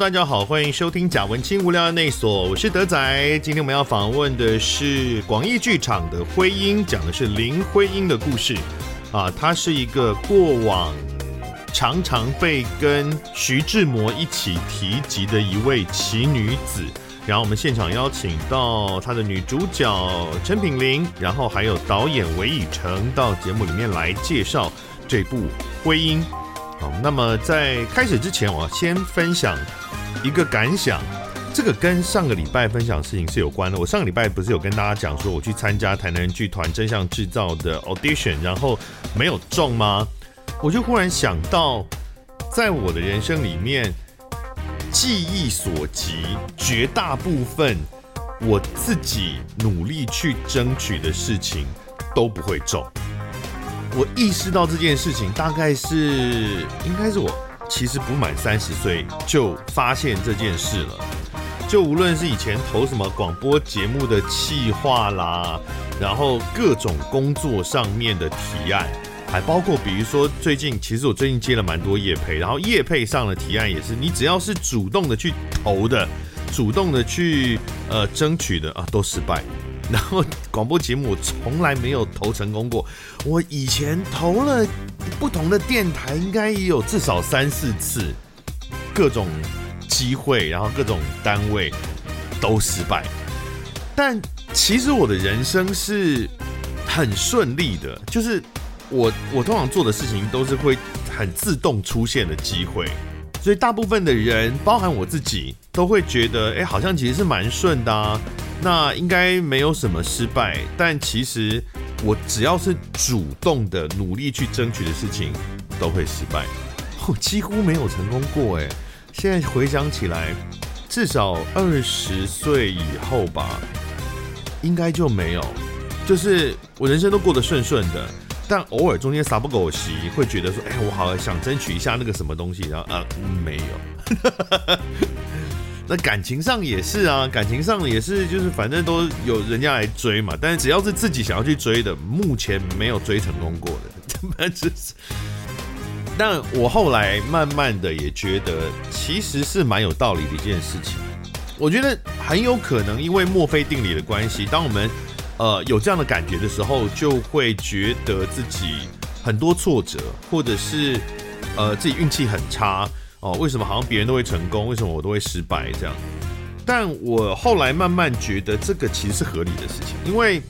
大家好，欢迎收听贾文清无聊的内所，我是德仔。今天我们要访问的是广义剧场的徽因，讲的是林徽因的故事啊。她是一个过往常常被跟徐志摩一起提及的一位奇女子。然后我们现场邀请到她的女主角陈品玲，然后还有导演韦以诚到节目里面来介绍这部《徽因》。好，那么在开始之前，我要先分享一个感想。这个跟上个礼拜分享的事情是有关的。我上个礼拜不是有跟大家讲说，我去参加台南剧团真相制造的 audition，然后没有中吗？我就忽然想到，在我的人生里面，记忆所及，绝大部分我自己努力去争取的事情都不会中。我意识到这件事情，大概是应该是我其实不满三十岁就发现这件事了。就无论是以前投什么广播节目的企划啦，然后各种工作上面的提案，还包括比如说最近，其实我最近接了蛮多业配，然后业配上的提案也是，你只要是主动的去投的，主动的去呃争取的啊，都失败。然后广播节目我从来没有投成功过，我以前投了不同的电台，应该也有至少三四次，各种机会，然后各种单位都失败。但其实我的人生是很顺利的，就是我我通常做的事情都是会很自动出现的机会，所以大部分的人，包含我自己，都会觉得，哎，好像其实是蛮顺的啊。那应该没有什么失败，但其实我只要是主动的努力去争取的事情，都会失败。我 几乎没有成功过哎，现在回想起来，至少二十岁以后吧，应该就没有。就是我人生都过得顺顺的，但偶尔中间撒不狗席，会觉得说，哎，我好想争取一下那个什么东西，然后啊，没有。那感情上也是啊，感情上也是，就是反正都有人家来追嘛。但是只要是自己想要去追的，目前没有追成功过的，就是。但我后来慢慢的也觉得，其实是蛮有道理的一件事情。我觉得很有可能因为墨菲定理的关系，当我们呃有这样的感觉的时候，就会觉得自己很多挫折，或者是呃自己运气很差。哦，为什么好像别人都会成功，为什么我都会失败这样？但我后来慢慢觉得这个其实是合理的事情，因为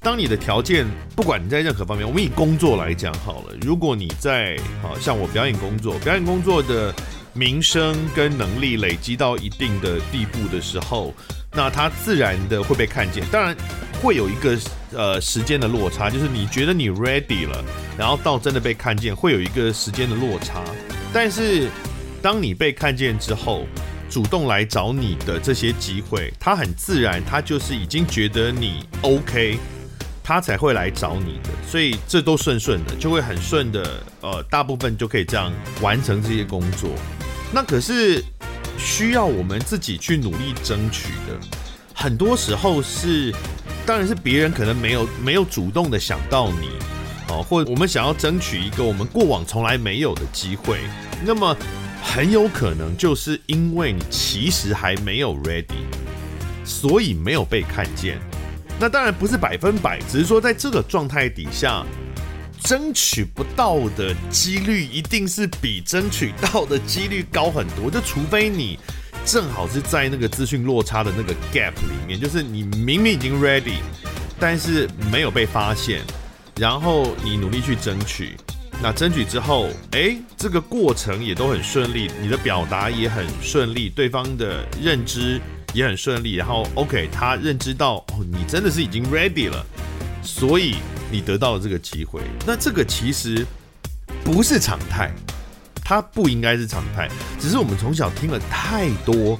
当你的条件，不管你在任何方面，我们以工作来讲好了，如果你在好像我表演工作，表演工作的名声跟能力累积到一定的地步的时候，那它自然的会被看见。当然会有一个呃时间的落差，就是你觉得你 ready 了，然后到真的被看见，会有一个时间的落差。但是，当你被看见之后，主动来找你的这些机会，他很自然，他就是已经觉得你 OK，他才会来找你的。所以这都顺顺的，就会很顺的，呃，大部分就可以这样完成这些工作。那可是需要我们自己去努力争取的，很多时候是，当然是别人可能没有没有主动的想到你。哦，或者我们想要争取一个我们过往从来没有的机会，那么很有可能就是因为你其实还没有 ready，所以没有被看见。那当然不是百分百，只是说在这个状态底下，争取不到的几率一定是比争取到的几率高很多。就除非你正好是在那个资讯落差的那个 gap 里面，就是你明明已经 ready，但是没有被发现。然后你努力去争取，那争取之后，诶，这个过程也都很顺利，你的表达也很顺利，对方的认知也很顺利。然后，OK，他认知到哦，你真的是已经 ready 了，所以你得到了这个机会。那这个其实不是常态，它不应该是常态，只是我们从小听了太多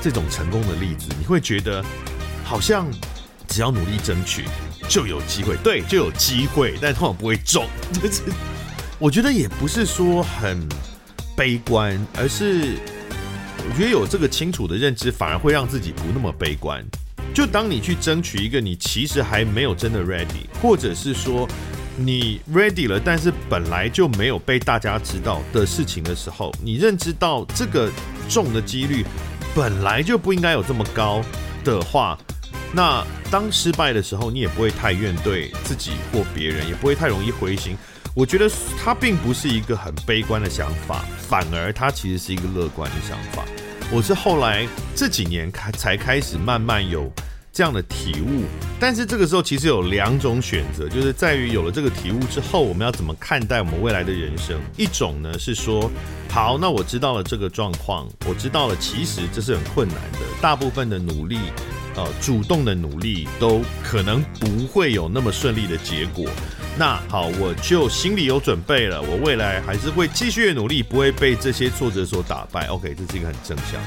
这种成功的例子，你会觉得好像只要努力争取。就有机会，对，就有机会，但通常不会中。就是我觉得也不是说很悲观，而是我觉得有这个清楚的认知，反而会让自己不那么悲观。就当你去争取一个你其实还没有真的 ready，或者是说你 ready 了，但是本来就没有被大家知道的事情的时候，你认知到这个中的几率本来就不应该有这么高的话，那当失败的时候，你也不会太怨怼自己或别人，也不会太容易灰心。我觉得它并不是一个很悲观的想法，反而它其实是一个乐观的想法。我是后来这几年开才开始慢慢有这样的体悟，但是这个时候其实有两种选择，就是在于有了这个体悟之后，我们要怎么看待我们未来的人生？一种呢是说，好，那我知道了这个状况，我知道了其实这是很困难的，大部分的努力，呃，主动的努力都可能不会有那么顺利的结果。那好，我就心里有准备了，我未来还是会继续努力，不会被这些挫折所打败。OK，这是一个很正向。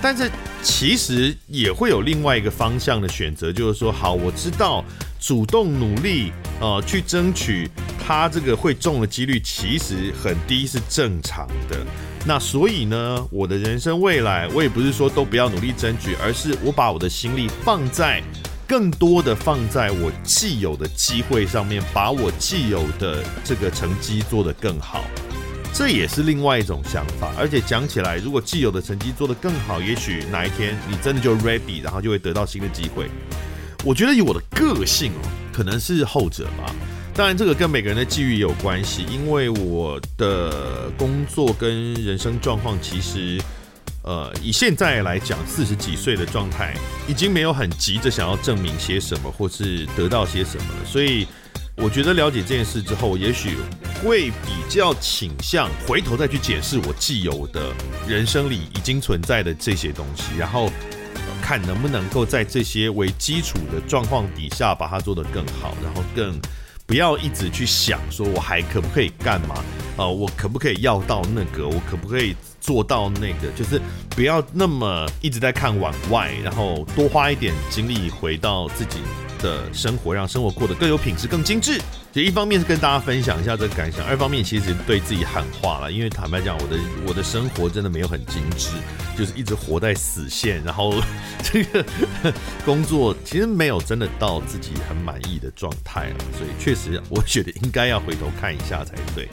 但是其实也会有另外一个方向的选择，就是说，好，我知道主动努力，呃，去争取他这个会中的几率其实很低，是正常的。那所以呢，我的人生未来，我也不是说都不要努力争取，而是我把我的心力放在。更多的放在我既有的机会上面，把我既有的这个成绩做得更好，这也是另外一种想法。而且讲起来，如果既有的成绩做得更好，也许哪一天你真的就 ready，然后就会得到新的机会。我觉得以我的个性哦，可能是后者吧。当然，这个跟每个人的际遇也有关系，因为我的工作跟人生状况其实。呃，以现在来讲，四十几岁的状态，已经没有很急着想要证明些什么，或是得到些什么了。所以，我觉得了解这件事之后，也许会比较倾向回头再去检视我既有的人生里已经存在的这些东西，然后看能不能够在这些为基础的状况底下，把它做得更好，然后更不要一直去想说我还可不可以干嘛啊、呃？我可不可以要到那个？我可不可以？做到那个，就是不要那么一直在看往外，然后多花一点精力回到自己的生活，让生活过得更有品质、更精致。就一方面是跟大家分享一下这个感想，二方面其实对自己喊话了。因为坦白讲，我的我的生活真的没有很精致，就是一直活在死线，然后这个工作其实没有真的到自己很满意的状态了。所以确实，我觉得应该要回头看一下才对。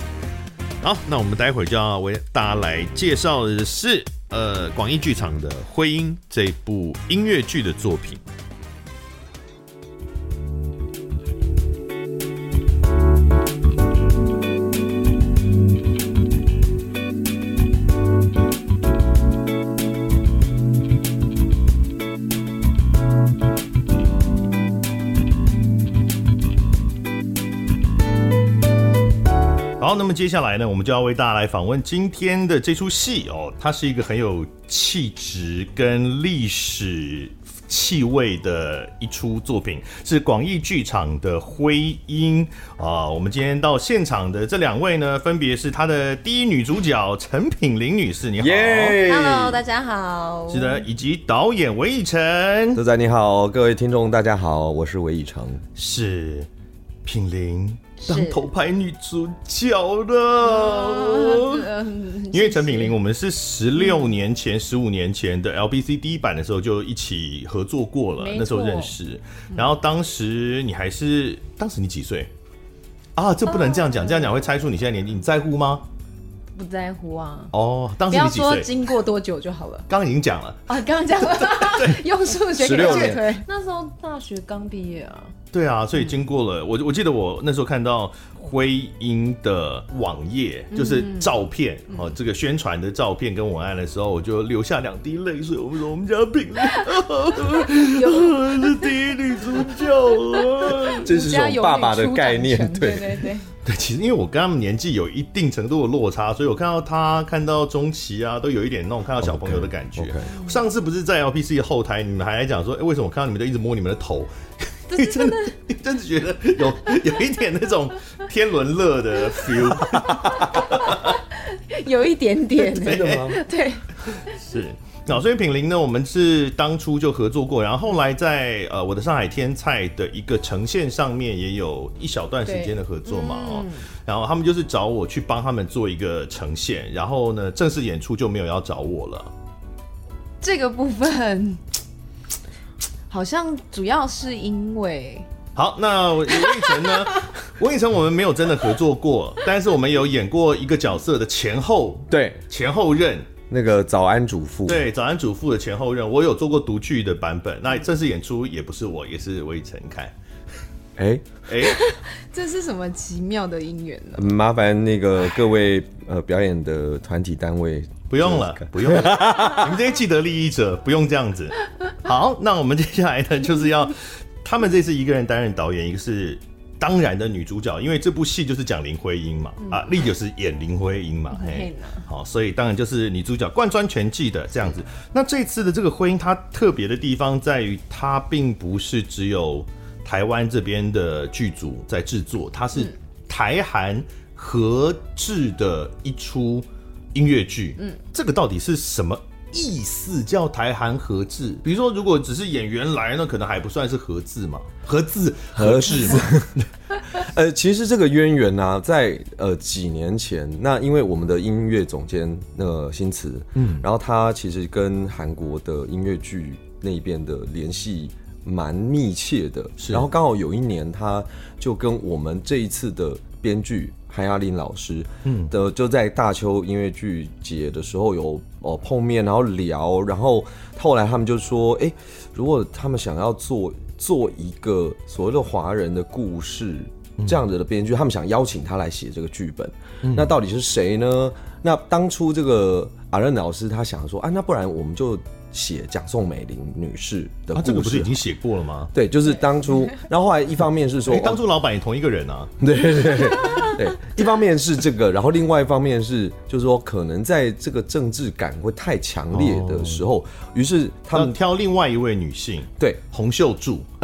好，那我们待会儿就要为大家来介绍的是，呃，广义剧场的《徽音》这部音乐剧的作品。好，那么接下来呢，我们就要为大家来访问今天的这出戏哦。它是一个很有气质跟历史气味的一出作品，是广义剧场的《徽音》啊。我们今天到现场的这两位呢，分别是他的第一女主角陈品玲女士，你好。Hello，大家好。是的，以及导演韦以诚。德仔你好，各位听众大家好，我是韦以诚。是品玲。当头牌女主角的，因为陈品玲，我们是十六年前、十五年前的 LBC 第一版的时候就一起合作过了，那时候认识。然后当时你还是，当时你几岁？啊，这不能这样讲，这样讲会猜出你现在年纪，你在乎吗？不在乎啊！哦，当时你几岁？不要说经过多久就好了。刚刚已经讲了啊，刚刚讲了，用数学给我推。那时候大学刚毕业啊。对啊，所以经过了，我我记得我那时候看到徽音的网页，就是照片哦，这个宣传的照片跟文案的时候，我就流下两滴泪水。我们说我们家品玲，有 是第一女主角啊，这是种爸爸的概念，对对对。对，其实因为我跟他们年纪有一定程度的落差，所以我看到他看到钟琪啊，都有一点那种看到小朋友的感觉。Okay, okay. 上次不是在 LPC 的后台，你们还来讲说，哎，为什么我看到你们都一直摸你们的头？你真的，你真的觉得有有一点那种天伦乐的 feel，有一点点，真的吗？对，是。那所以品玲呢，我们是当初就合作过，然后后来在呃我的上海天菜的一个呈现上面也有一小段时间的合作嘛哦，嗯、然后他们就是找我去帮他们做一个呈现，然后呢正式演出就没有要找我了。这个部分好像主要是因为。好，那我以晨呢？我以晨我们没有真的合作过，但是我们有演过一个角色的前后，对，前后任。那个早安主妇，对，早安主妇的前后任，我有做过独剧的版本。那正式演出也不是我，也是温以前看。哎哎，这是什么奇妙的姻缘呢？麻烦那个各位呃表演的团体单位，不用了，不用了，你们这些既得利益者不用这样子。好，那我们接下来呢，就是要 他们这次一个人担任导演，一个是当然的女主角，因为这部戏就是讲林徽因嘛，嗯、啊，丽就是演林徽因嘛，嘿，好，所以当然就是女主角贯穿全剧的这样子。那这次的这个婚姻，它特别的地方在于，它并不是只有。台湾这边的剧组在制作，它是台韩合制的一出音乐剧。嗯，这个到底是什么意思？叫台韩合制？比如说，如果只是演员来，那可能还不算是合制嘛？合制合制吗？呃，其实这个渊源呢、啊，在呃几年前，那因为我们的音乐总监那个新词，嗯，然后他其实跟韩国的音乐剧那边的联系。蛮密切的，然后刚好有一年，他就跟我们这一次的编剧韩亚林老师，嗯。的就在大邱音乐剧节的时候有哦碰面，然后聊，然后后来他们就说，哎，如果他们想要做做一个所谓的华人的故事这样子的编剧，他们想邀请他来写这个剧本，那到底是谁呢？那当初这个阿任老师他想说，啊，那不然我们就。写蒋宋美龄女士的故事，啊，这个不是已经写过了吗？对，就是当初，然后后来一方面是说，欸、当初老板也同一个人啊，对对对，对，一方面是这个，然后另外一方面是，就是说可能在这个政治感会太强烈的时候，于、哦、是他们挑另外一位女性，对，洪秀柱，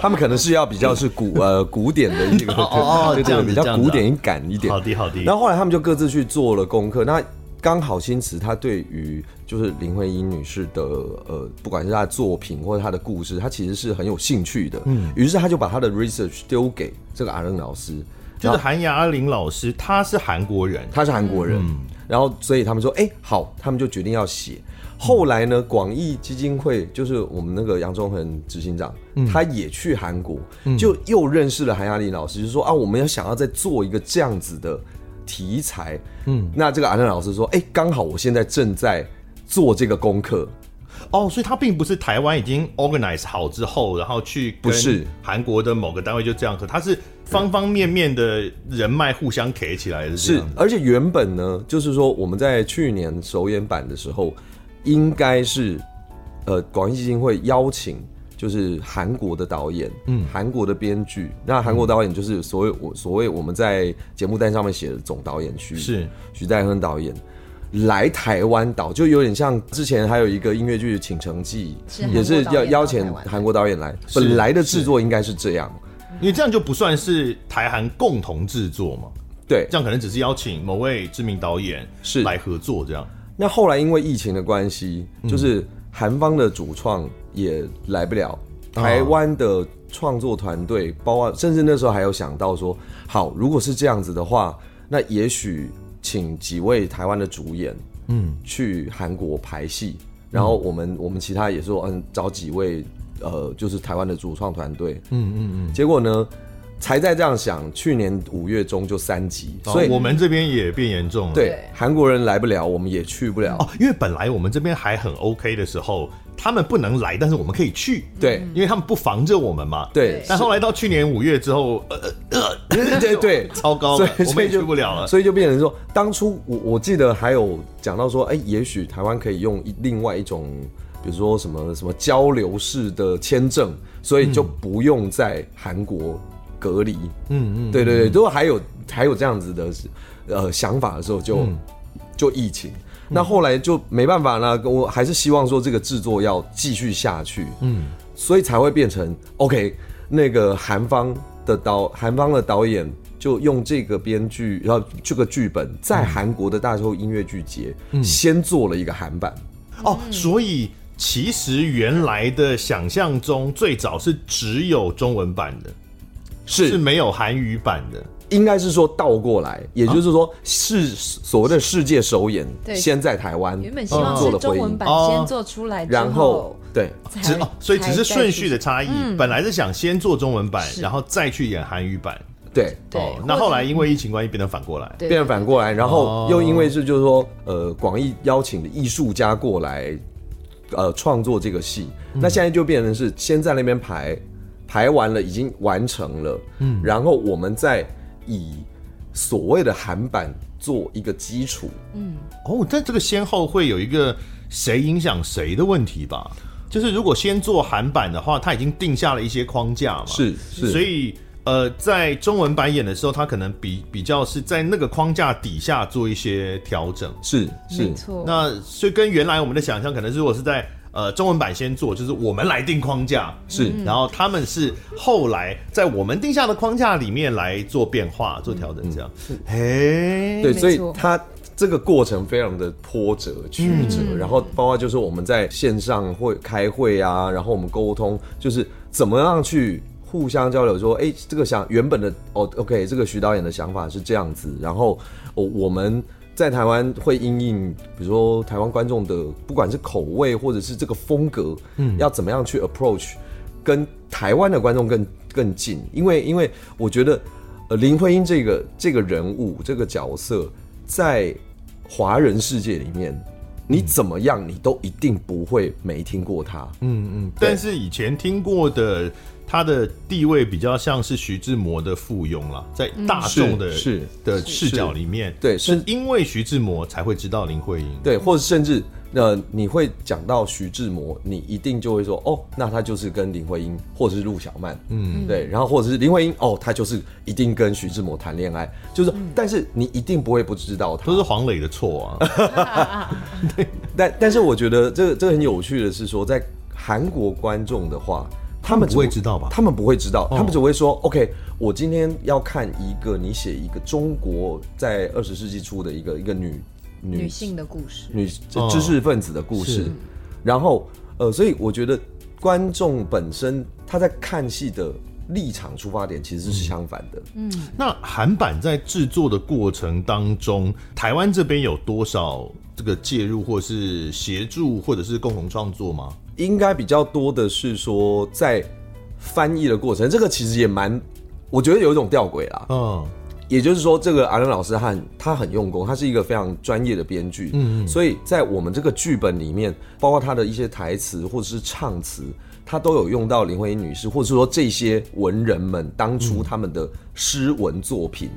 他们可能是要比较是古呃古典的一个哦，这样比较古典感一点，好的好的，然后后来他们就各自去做了功课，那。刚好新词他对于就是林徽因女士的呃，不管是她的作品或者她的故事，他其实是很有兴趣的。嗯，于是他就把他的 research 丢给这个阿任老师，就是韩亚林老师，他是韩国人，他是韩国人。嗯，然后所以他们说，哎、欸，好，他们就决定要写。后来呢，广义基金会就是我们那个杨忠恒执行长，嗯、他也去韩国，就又认识了韩亚林老师，就说啊，我们要想要再做一个这样子的。题材，嗯，那这个阿任老师说，哎、欸，刚好我现在正在做这个功课，哦，所以他并不是台湾已经 organize 好之后，然后去不是。韩国的某个单位就这样，可他是方方面面的人脉互相 K 起来的，是，而且原本呢，就是说我们在去年首演版的时候，应该是呃广义基金会邀请。就是韩国的导演，嗯，韩国的编剧，那韩国导演就是所谓我所谓我们在节目单上面写的总导演区，是。徐代亨导演。来台湾导，就有点像之前还有一个音乐剧《倾城记》，也是要邀请韩国导演来，本来的制作应该是这样，因为这样就不算是台韩共同制作嘛，对，这样可能只是邀请某位知名导演是。来合作这样。那后来因为疫情的关系，就是。韩方的主创也来不了，台湾的创作团队，包括甚至那时候还有想到说，好，如果是这样子的话，那也许请几位台湾的主演，嗯，去韩国排戏，然后我们我们其他也说，嗯，找几位，呃，就是台湾的主创团队，嗯嗯嗯，结果呢？才在这样想，去年五月中就三级，所以我们这边也变严重了。对，韩国人来不了，我们也去不了。哦，因为本来我们这边还很 OK 的时候，他们不能来，但是我们可以去。对，因为他们不防着我们嘛。对。但后来到去年五月之后，呃呃，对对对，超高，了我们也去不了了。所以就变成说，当初我我记得还有讲到说，哎，也许台湾可以用另外一种，比如说什么什么交流式的签证，所以就不用在韩国。隔离，嗯嗯，对对对，如果还有还有这样子的呃想法的时候就，就、疫情，那后来就没办法了。我还是希望说这个制作要继续下去，嗯，所以才会变成 OK。那个韩方的导，韩方的导演就用这个编剧，然后这个剧本在韩国的大邱音乐剧节、嗯、先做了一个韩版。哦，所以其实原来的想象中最早是只有中文版的。是。是没有韩语版的，应该是说倒过来，也就是说是所谓的世界首演先在台湾，原本希望是中文版先做出来，然后对，只哦，所以只是顺序的差异。嗯。本来是想先做中文版，是。然后再去演韩语版。对，对。哦，那后来因为疫情关系变成反过来。对。变成反过来，然后哦。又因为是就是说，呃，广义邀请的艺术家过来，呃，创作这个戏，那现在就变成是先在那边排，排完了已经完成了，嗯，然后我们再以所谓的韩版做一个基础，嗯。哦，但这个先后会有一个谁影响谁的问题吧？就是如果先做韩版的话，它已经定下了一些框架嘛，是是，所以呃，在中文版演的时候，他可能比比较是在那个框架底下做一些调整。是是。没错。那所以跟原来我们的想象，可能是如果是在呃中文版先做，就是我们来定框架，是。然后他们是后来在我们定下的框架里面来做变化、做调整，这样。嘿，对，所以它这个过程非常的波折曲折，然后包括就是我们在线上会开会啊，然后我们沟通，就是怎么样去互相交流，说，哎，这个想原本的哦，OK，这个徐导演的想法是这样子，然后我我们在台湾会因应，比如说台湾观众的不管是口味或者是这个风格，嗯，要怎么样去 approach，跟台湾的观众更更近，因为因为我觉得。呃，林徽因这个这个人物这个角色，在华人世界里面，你怎么样，你都一定不会没听过他。嗯嗯，但是以前听过的，他的地位比较像是徐志摩的附庸了，在大众的、是是的视角里面，对是因为徐志摩才会知道林徽因。对，或者甚至呃，你会讲到徐志摩，你一定就会说，哦，那他就是跟林徽因，或者是陆小曼，嗯，对，然后或者是林徽因，哦，他就是一定跟徐志摩谈恋爱，就是，但是你一定不会不知道他，都是黄磊的错啊。对但但是我觉得这个这个很有趣的是说，在韩国观众的话，他们不会知道吧？他们不会知道，哦他们只会说：“OK，我今天要看一个你写一个中国在二十世纪初的一个一个女女女性的故事，女哦知识分子的故事。是然后呃，所以我觉得观众本身他在看戏的立场出发点其实是相反的。嗯，那韩版在制作的过程当中，台湾这边有多少这个介入，或是协助，或者是共同创作吗？应该比较多的是说在翻译的过程，这个其实也蛮，我觉得有一种吊诡啦。嗯，也就是说，这个阿伦老师他很他很用功，他是一个非常专业的编剧，嗯，所以在我们这个剧本里面，包括他的一些台词或者是唱词，他都有用到林徽因女士，或者是说这些文人们当初他们的诗文作品。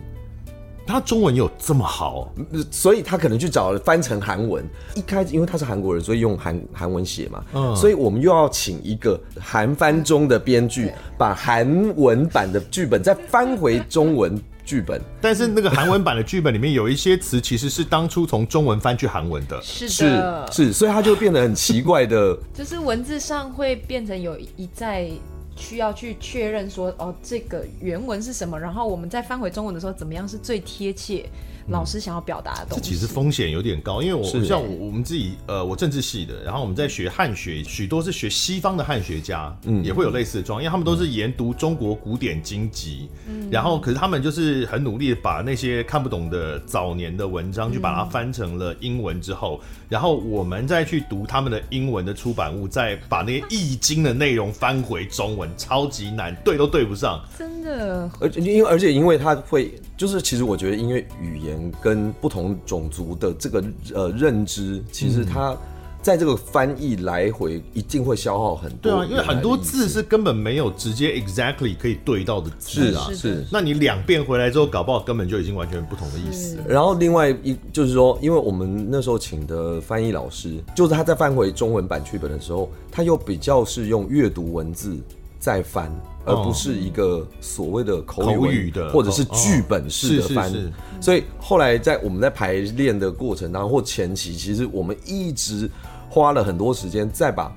他中文有这么好？所以他可能去找了翻成韩文。一开始因为他是韩国人，所以用韩韩文写嘛。嗯，所以我们又要请一个韩翻中的编剧，把韩文版的剧本再翻回中文剧本。但是那个韩文版的剧本里面有一些词，其实是当初从中文翻去韩文的。是是的，是，所以他就变得很奇怪的。就是文字上会变成有一再需要去确认说，哦，这个原文是什么，然后我们再翻回中文的时候，怎么样是最贴切老师想要表达的东西？这其实风险有点高，因为我像我我们自己呃，我政治系的，然后我们在学汉学，许多是学西方的汉学家，嗯，也会有类似的状况，因为他们都是研读中国古典经籍，嗯，然后可是他们就是很努力的把那些看不懂的早年的文章，就把它翻成了英文之后，然后我们再去读他们的英文的出版物，再把那些易经的内容翻回中文，超级难，对都对不上。真的而因为而且因为他会，就是其实我觉得，因为语言跟不同种族的这个呃认知，其实它在这个翻译来回一定会消耗很多。对啊，因为很多字是根本没有直接 exactly 可以对到的字啊。是是。那你两遍回来之后，搞不好根本就已经完全不同的意思。然后另外一就是说，因为我们那时候请的翻译老师，就是他在翻回中文版剧本的时候，他又比较是用阅读文字再翻，而不是一个所谓的口语的或者是剧本式的翻。所以后来在我们在排练的过程当中或前期，其实我们一直花了很多时间，再把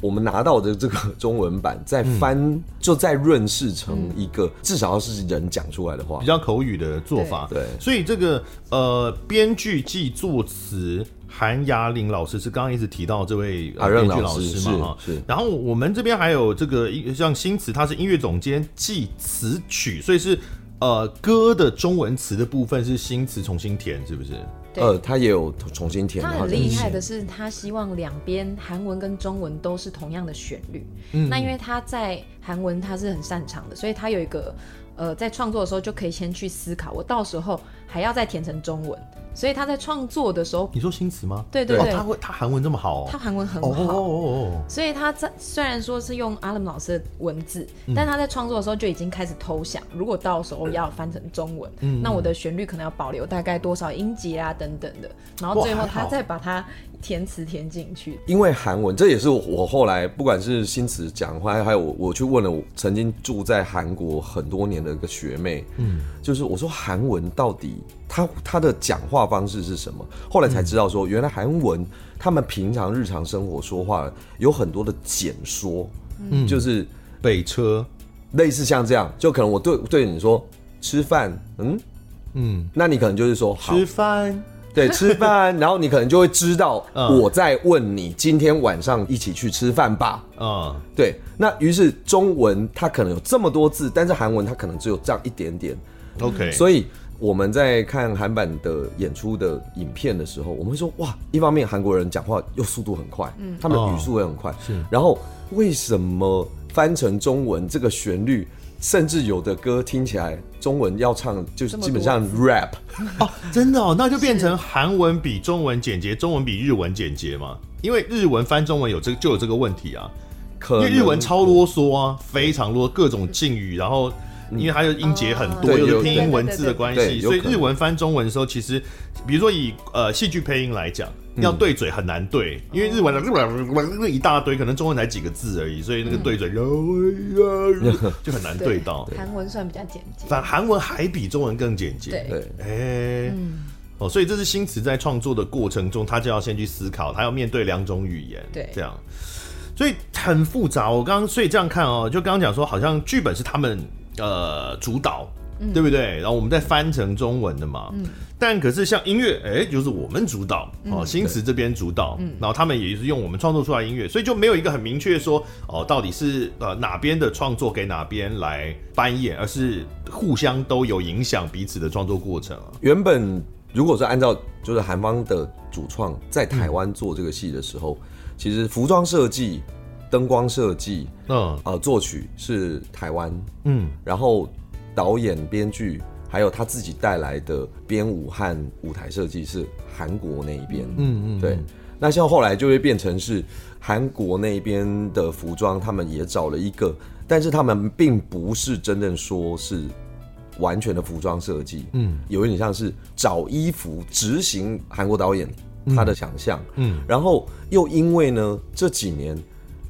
我们拿到的这个中文版再翻，就再润饰成一个至少要是人讲出来的话比，较口语的做法。对对所以这个呃，编剧暨作词韩雅玲老师是刚刚一直提到这位呃阿任编剧老老师师嘛哈。然后我们这边还有这个一像新词，他是音乐总监记词曲，所以是呃歌的中文词的部分是新词重新填，是不是？呃，他也有重新填。他很厉害的是，他希望两边韩文跟中文都是同样的旋律。嗯，那因为他在韩文他是很擅长的，所以他有一个呃，在创作的时候就可以先去思考，我到时候还要再填成中文。所以他在创作的时候，你说新词吗？对对对，他会他韩文这么好，他韩文很好，所以他在虽然说是用阿勒姆老师的文字，但他在创作的时候就已经开始偷想，如果到时候要翻成中文，那我的旋律可能要保留大概多少音节啊等等的，然后最后他再把它填词填进去。因为韩文，这也是我后来不管是新词讲，话还有我我去问了我曾经住在韩国很多年的一个学妹，嗯，就是我说韩文到底他他的讲话。方式是什么？后来才知道说，原来韩文他们平常日常生活说话有很多的简说，嗯，就是北车，类似像这样，就可能我对对你说吃饭，嗯？嗯，那你可能就是说吃饭，对，吃饭，然后你可能就会知道我在问你今天晚上一起去吃饭吧，啊，对，那于是中文它可能有这么多字，但是韩文它可能只有这样一点点，OK，所以。我们在看韩版的演出的影片的时候，我们会说哇，一方面韩国人讲话又速度很快，嗯，他们的语速也很快，是。然后为什么翻成中文这个旋律，甚至有的歌听起来中文要唱就是基本上 rap 哦，真的哦，那就变成韩文比中文简洁，中文比日文简洁嘛？因为日文翻中文有这个就有这个问题啊，因为日文超啰嗦啊，非常啰各种敬语，然后。因为它有音节很多，有的拼音文字的关系，所以日文翻中文的时候，其实，比如说以呃戏剧配音来讲，要对嘴很难对，因为日文的一大堆，可能中文才几个字而已，所以那个对嘴 就很难对到。韩文算比较简洁，反韩文还比中文更简洁。对，哎，哦，所以这是新词在创作的过程中，他就要先去思考，他要面对两种语言，对，这样，所以很复杂。我刚刚所以这样看哦，就刚刚讲说，好像剧本是他们。呃，主导，对不对？然后我们再翻成中文的嘛。嗯。但可是像音乐，哎，就是我们主导哦，新词这边主导。嗯。然后他们也是用我们创作出来音乐，所以就没有一个很明确说哦，到底是呃哪边的创作给哪边来扮演，而是互相都有影响彼此的创作过程啊。原本如果是按照就是韩方的主创在台湾做这个戏的时候，嗯、其实服装设计。灯光设计，嗯，呃，作曲是台湾，嗯，然后导演、编剧，还有他自己带来的编舞和舞台设计是韩国那一边，嗯嗯，对。那像后来就会变成是韩国那边的服装，他们也找了一个，但是他们并不是真正说是完全的服装设计，嗯，有一点像是找衣服执行韩国导演他的想象，嗯，然后又因为呢这几年。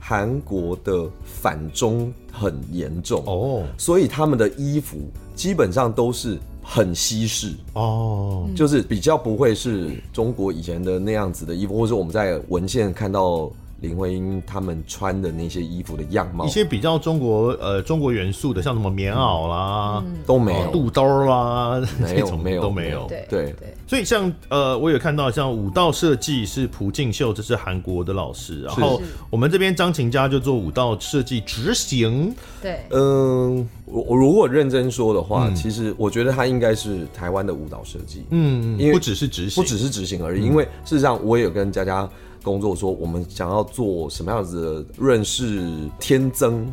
韩国的反中很严重。哦，所以他们的衣服基本上都是很西式。哦，就是比较不会是中国以前的那样子的衣服，或者我们在文献看到。林徽因他们穿的那些衣服的样貌，一些比较中国呃中国元素的，像什么棉袄啦，嗯、都没有，肚兜啦，没有没有都没有。对对，所以像呃，我有看到像舞蹈设计是朴敬秀，这是韩国的老师，然后我们这边张琴家就做舞蹈设计执行。对，嗯，我我如果认真说的话，嗯、其实我觉得他应该是台湾的舞蹈设计。嗯，因为不只是执行，不只是执行而已，嗯、因为事实上我也有跟佳佳。工作说，我们想要做什么样子的润饰天增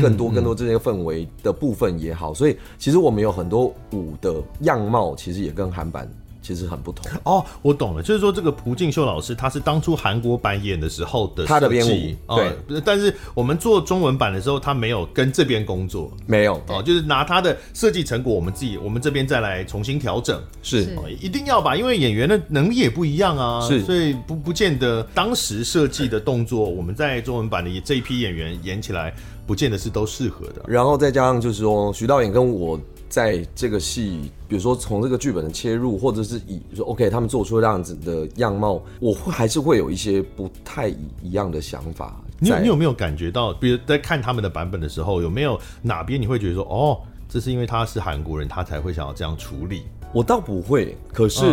更多更多这些氛围的部分也好，所以其实我们有很多舞的样貌，其实也跟韩版。其实很不同。哦，我懂了，就是说这个朴敬秀老师他是当初韩国版演的时候的他的编舞，对、呃，但是我们做中文版的时候，他没有跟这边工作，没有哦，就是拿他的设计成果，我们自己我们这边再来重新调整，是、呃、一定要吧，因为演员的能力也不一样啊，是，所以不不见得当时设计的动作，我们在中文版的这一批演员演起来，不见得是都适合的。然后再加上就是说，徐导演跟我。在这个戏，比如说从这个剧本的切入，或者是以说 OK，他们做出这样子的样貌，我会还是会有一些不太一样的想法。你有你有没有感觉到，比如在看他们的版本的时候，有没有哪边你会觉得说，哦，这是因为他是韩国人，他才会想要这样处理？我倒不会，可是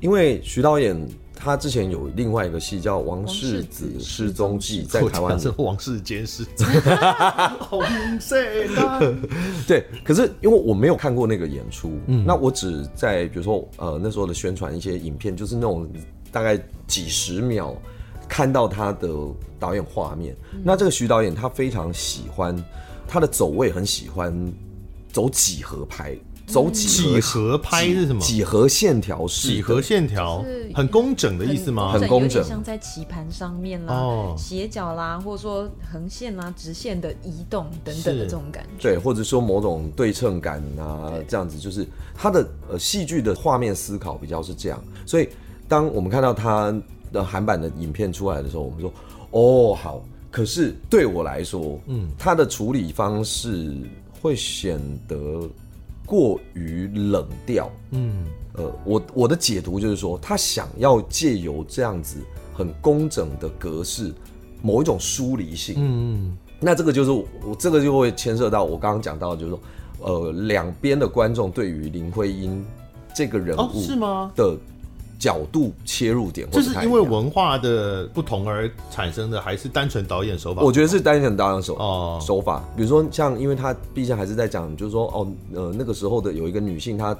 因为徐导演他之前有另外一个戏叫《王世子失踪记》，在台湾是王世坚是。对，可是因为我没有看过那个演出，嗯，那我只在比如说呃那时候的宣传一些影片，就是那种大概几十秒看到他的导演画面。嗯、那这个徐导演他非常喜欢他的走位，很喜欢走几何拍。走几何拍是什么？几何线条是，几何线条很工整的意思吗？很工整，像在棋盘上面啦，哦、斜角啦，或者说横线啦、直线的移动等等的这种感觉。对，或者说某种对称感啊，这样子就是它的呃戏剧的画面思考比较是这样。所以当我们看到它的韩版的影片出来的时候，我们说哦好，可是对我来说，嗯，它的处理方式会显得。过于冷调，嗯，呃，我我的解读就是说，他想要借由这样子很工整的格式，某一种疏离性，嗯，那这个就是我这个就会牵涉到我刚刚讲到，就是说，呃，两边的观众对于林徽因这个人物是吗？的。角度切入点，这是因为文化的不同而产生的，还是单纯导演手法？我觉得是单纯导演手哦手法。比如说像，因为他毕竟还是在讲，就是说哦呃那个时候的有一个女性，她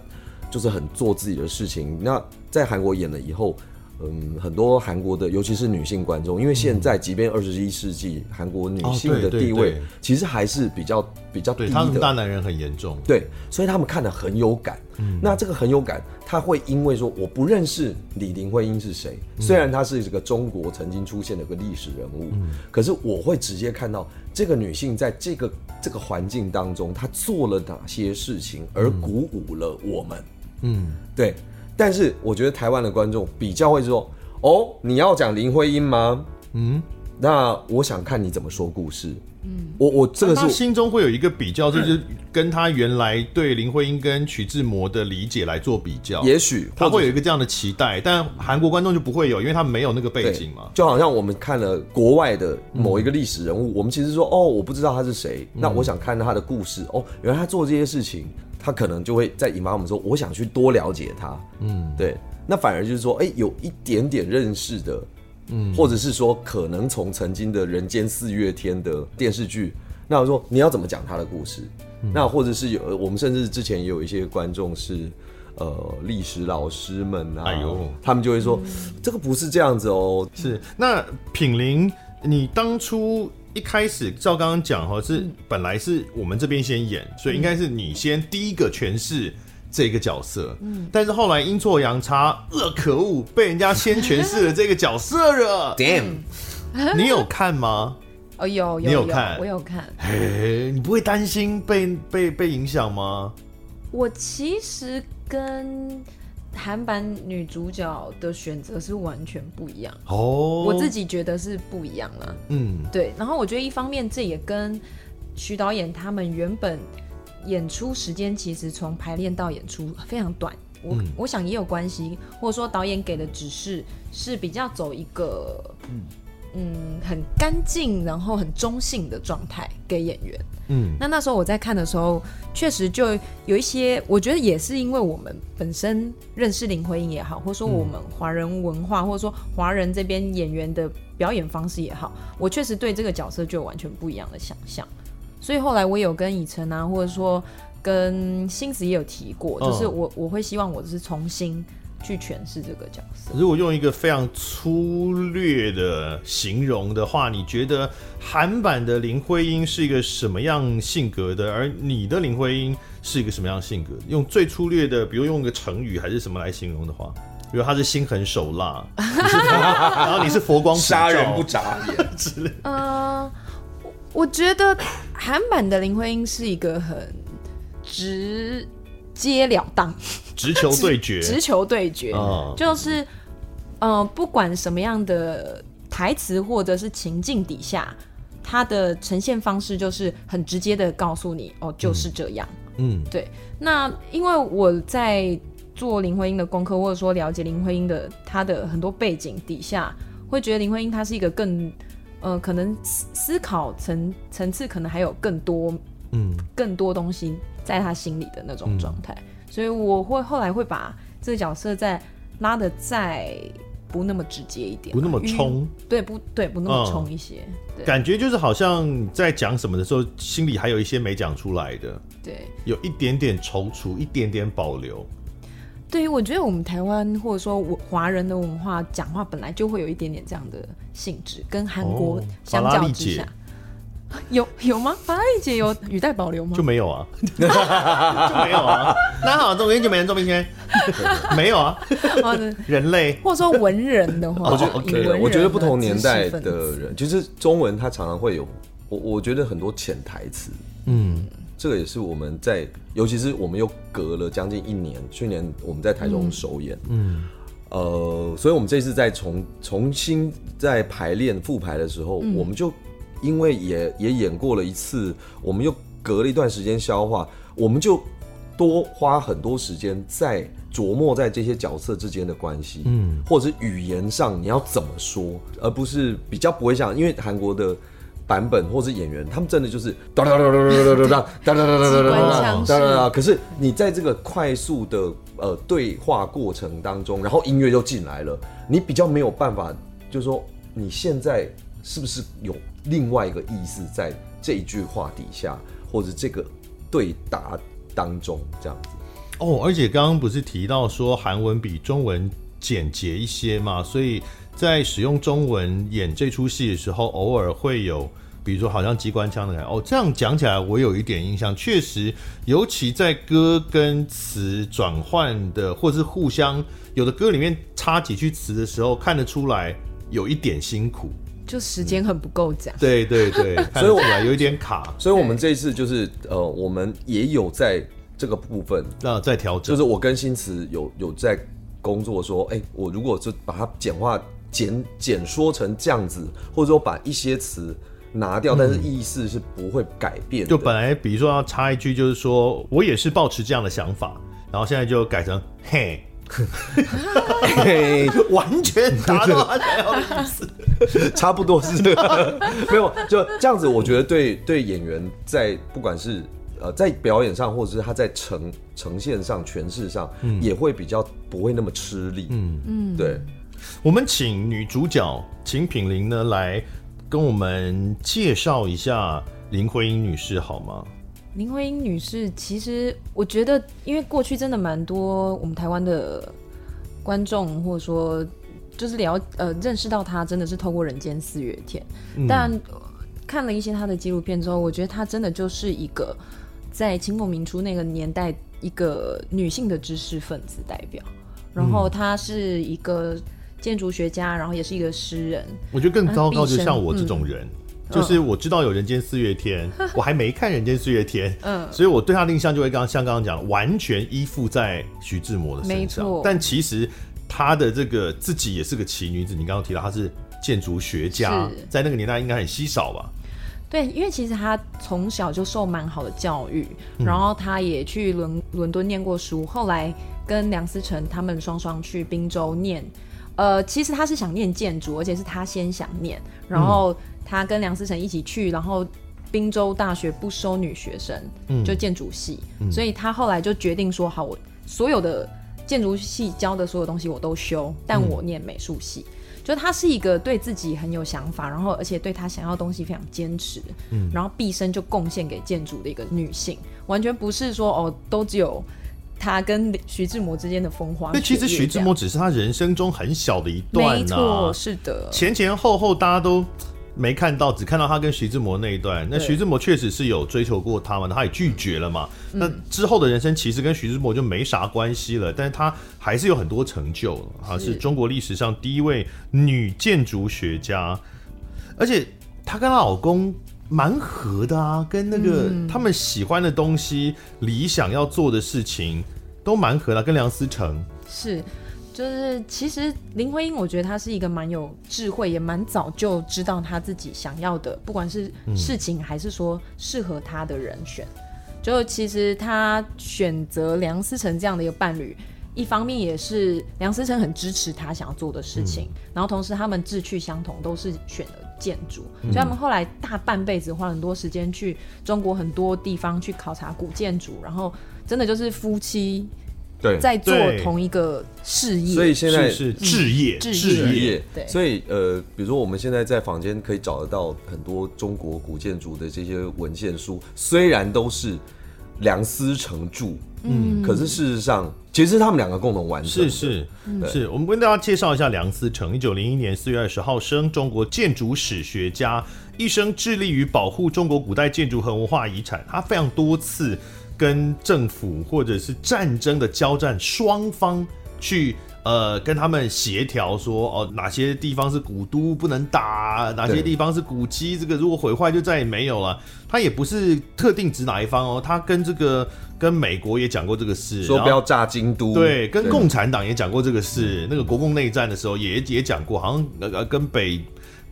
就是很做自己的事情。那在韩国演了以后。嗯，很多韩国的，尤其是女性观众，因为现在即便二十一世纪，韩国女性的地位其实还是比较比较低的。他们大男人很严重，对，所以他们看的很有感。嗯，那这个很有感，他会因为说我不认识李林徽因是谁，虽然她是这个中国曾经出现的一个历史人物，可是我会直接看到这个女性在这个这个环境当中，她做了哪些事情，而鼓舞了我们。嗯，对。但是我觉得台湾的观众比较会说：“哦，你要讲林徽因吗？嗯，那我想看你怎么说故事。嗯，我我这个是心中会有一个比较，就是跟他原来对林徽因跟徐志摩的理解来做比较。也许他会有一个这样的期待，但韩国观众就不会有，因为他没有那个背景嘛。就好像我们看了国外的某一个历史人物，嗯、我们其实说：哦，我不知道他是谁，那我想看他的故事。哦，原来他做这些事情。”他可能就会在引发我们说，我想去多了解他，嗯，对，那反而就是说，哎、欸，有一点点认识的，嗯，或者是说，可能从曾经的人间四月天的电视剧，那我说你要怎么讲他的故事？嗯、那或者是有我们甚至之前也有一些观众是，呃，历史老师们啊，哎呦，他们就会说，嗯、这个不是这样子哦，是那品林，你当初。一开始照刚刚讲哈，是本来是我们这边先演，所以应该是你先第一个诠释这个角色。嗯，但是后来阴错阳差，呃，可恶，被人家先诠释了这个角色了。Damn，你有看吗？哦，有，有，你有看，我有看。嘿，你不会担心被被被影响吗？我其实跟。韩版女主角的选择是完全不一样哦，我自己觉得是不一样了。嗯，对。然后我觉得一方面这也跟徐导演他们原本演出时间其实从排练到演出非常短，我、嗯、我想也有关系，或者说导演给的指示是比较走一个嗯。嗯，很干净，然后很中性的状态给演员。嗯，那那时候我在看的时候，确实就有一些，我觉得也是因为我们本身认识林徽因也好，或者说我们华人文化，或者说华人这边演员的表演方式也好，我确实对这个角色就有完全不一样的想象。所以后来我有跟以晨啊，或者说跟星子也有提过，就是我我会希望我是重新。去诠释这个角色。如果用一个非常粗略的形容的话，你觉得韩版的林徽因是一个什么样性格的？而你的林徽因是一个什么样性格？用最粗略的，比如用一个成语还是什么来形容的话，比如他是心狠手辣，然后你是佛光杀人不眨眼之类。呃，我觉得韩版的林徽因是一个很直截了当。直球对决，直球对决，哦、就是，呃，不管什么样的台词或者是情境底下，它的呈现方式就是很直接的告诉你，哦，就是这样。嗯，对。那因为我在做林徽因的功课，或者说了解林徽因的她的很多背景底下，会觉得林徽因她是一个更，呃，可能思思考层层次可能还有更多，嗯，更多东西在他心里的那种状态。嗯所以我会后来会把这个角色再拉的再不那么直接一点，不那么冲，对不对？不那么冲一些，嗯、感觉就是好像在讲什么的时候，心里还有一些没讲出来的，对，有一点点踌躇，一点点保留。对于我觉得我们台湾或者说我华人的文化讲话本来就会有一点点这样的性质，跟韩国相较之下。哦 有有吗？法拉利姐有语带保留吗？就没有啊，就没有啊。那好，周明天就没人，周明天没有啊。人类或者说文人的话，我觉得我觉得不同年代的人，就是中文，它常常会有我我觉得很多潜台词。嗯，这个也是我们在，尤其是我们又隔了将近一年，去年我们在台中首演，嗯，呃，所以我们这次在重重新在排练复排的时候，我们就。因为也也演过了一次，我们又隔了一段时间消化，我们就多花很多时间在琢磨在这些角色之间的关系，嗯，或者是语言上你要怎么说，而不是比较不会像，因为韩国的版本或是演员，他们真的就是哒哒哒哒哒哒哒哒哒哒哒哒哒，可是你在这个快速的呃对话过程当中，然后音乐就进来了，你比较没有办法，就是说你现在是不是有。另外一个意思在这一句话底下，或者这个对答当中，这样子。哦，而且刚刚不是提到说韩文比中文简洁一些嘛，所以在使用中文演这出戏的时候，偶尔会有，比如说好像机关枪的感觉。哦，这样讲起来，我有一点印象，确实，尤其在歌跟词转换的，或者是互相有的歌里面插几句词的时候，看得出来有一点辛苦。就时间很不够讲，对对对，所以我们有一点卡，所以我们这一次就是呃，我们也有在这个部分那在调整，就是我跟新词有有在工作说，哎、欸，我如果就把它简化简简说成这样子，或者说把一些词拿掉，但是意思是不会改变的。就本来比如说要插一句，就是说我也是抱持这样的想法，然后现在就改成嘿。嘿，完全达到他想要的意思，差不多是这个，没有就这样子。我觉得对对演员在不管是呃在表演上，或者是他在呈呈现上、诠释上，嗯，也会比较不会那么吃力。嗯嗯，对。我们请女主角秦品玲呢来跟我们介绍一下林徽因女士好吗？林徽因女士，其实我觉得，因为过去真的蛮多我们台湾的观众，或者说就是了呃认识到她，真的是透过《人间四月天》嗯。但看了一些她的纪录片之后，我觉得她真的就是一个在清末民初那个年代一个女性的知识分子代表。然后她是一个建筑学家，然后也是一个诗人。我觉得更糟糕，就像我这种人。嗯就是我知道有人间四月天，嗯、我还没看人间四月天，嗯，所以我对他的印象就会刚像刚刚讲，完全依附在徐志摩的身上。但其实他的这个自己也是个奇女子。你刚刚提到她是建筑学家，在那个年代应该很稀少吧？对，因为其实他从小就受蛮好的教育，然后他也去伦伦敦念过书，后来跟梁思成他们双双去滨州念。呃，其实他是想念建筑，而且是他先想念，然后。嗯他跟梁思成一起去，然后宾州大学不收女学生，嗯、就建筑系、嗯，所以他后来就决定说：好，我所有的建筑系教的所有东西我都修，但我念美术系。嗯、就他是一个对自己很有想法，然后而且对他想要的东西非常坚持，嗯，然后毕生就贡献给建筑的一个女性，完全不是说哦，都只有他跟徐志摩之间的风花。那其实徐志摩只是他人生中很小的一段、啊，没错，是的，前前后后大家都。没看到，只看到他跟徐志摩那一段。那徐志摩确实是有追求过他嘛，他也拒绝了嘛。嗯、那之后的人生其实跟徐志摩就没啥关系了，但是他还是有很多成就啊，是中国历史上第一位女建筑学家，而且她跟她老公蛮合的啊，跟那个他们喜欢的东西、嗯、理想要做的事情都蛮合的，跟梁思成是。就是其实林徽因，我觉得她是一个蛮有智慧，也蛮早就知道她自己想要的，不管是事情还是说适合她的人选。就其实她选择梁思成这样的一个伴侣，一方面也是梁思成很支持她想要做的事情，然后同时他们志趣相同，都是选了建筑，所以他们后来大半辈子花很多时间去中国很多地方去考察古建筑，然后真的就是夫妻。对，在做同一个事业，所以现在是置业，置业，对。所以呃，比如说我们现在在房间可以找得到很多中国古建筑的这些文献书，虽然都是梁思成著，嗯，可是事实上，其实他们两个共同完成。是是是，我们跟大家介绍一下梁思成，一九零一年四月二十号生，中国建筑史学家，一生致力于保护中国古代建筑和文化遗产，他非常多次。跟政府或者是战争的交战双方去呃跟他们协调说哦，哪些地方是古都不能打，哪些地方是古迹，这个如果毁坏就再也没有了。他也不是特定指哪一方哦，他跟这个跟美国也讲过这个事，说不要炸京都。对，跟共产党也讲过这个事。那个国共内战的时候也也讲过，好像那个跟北。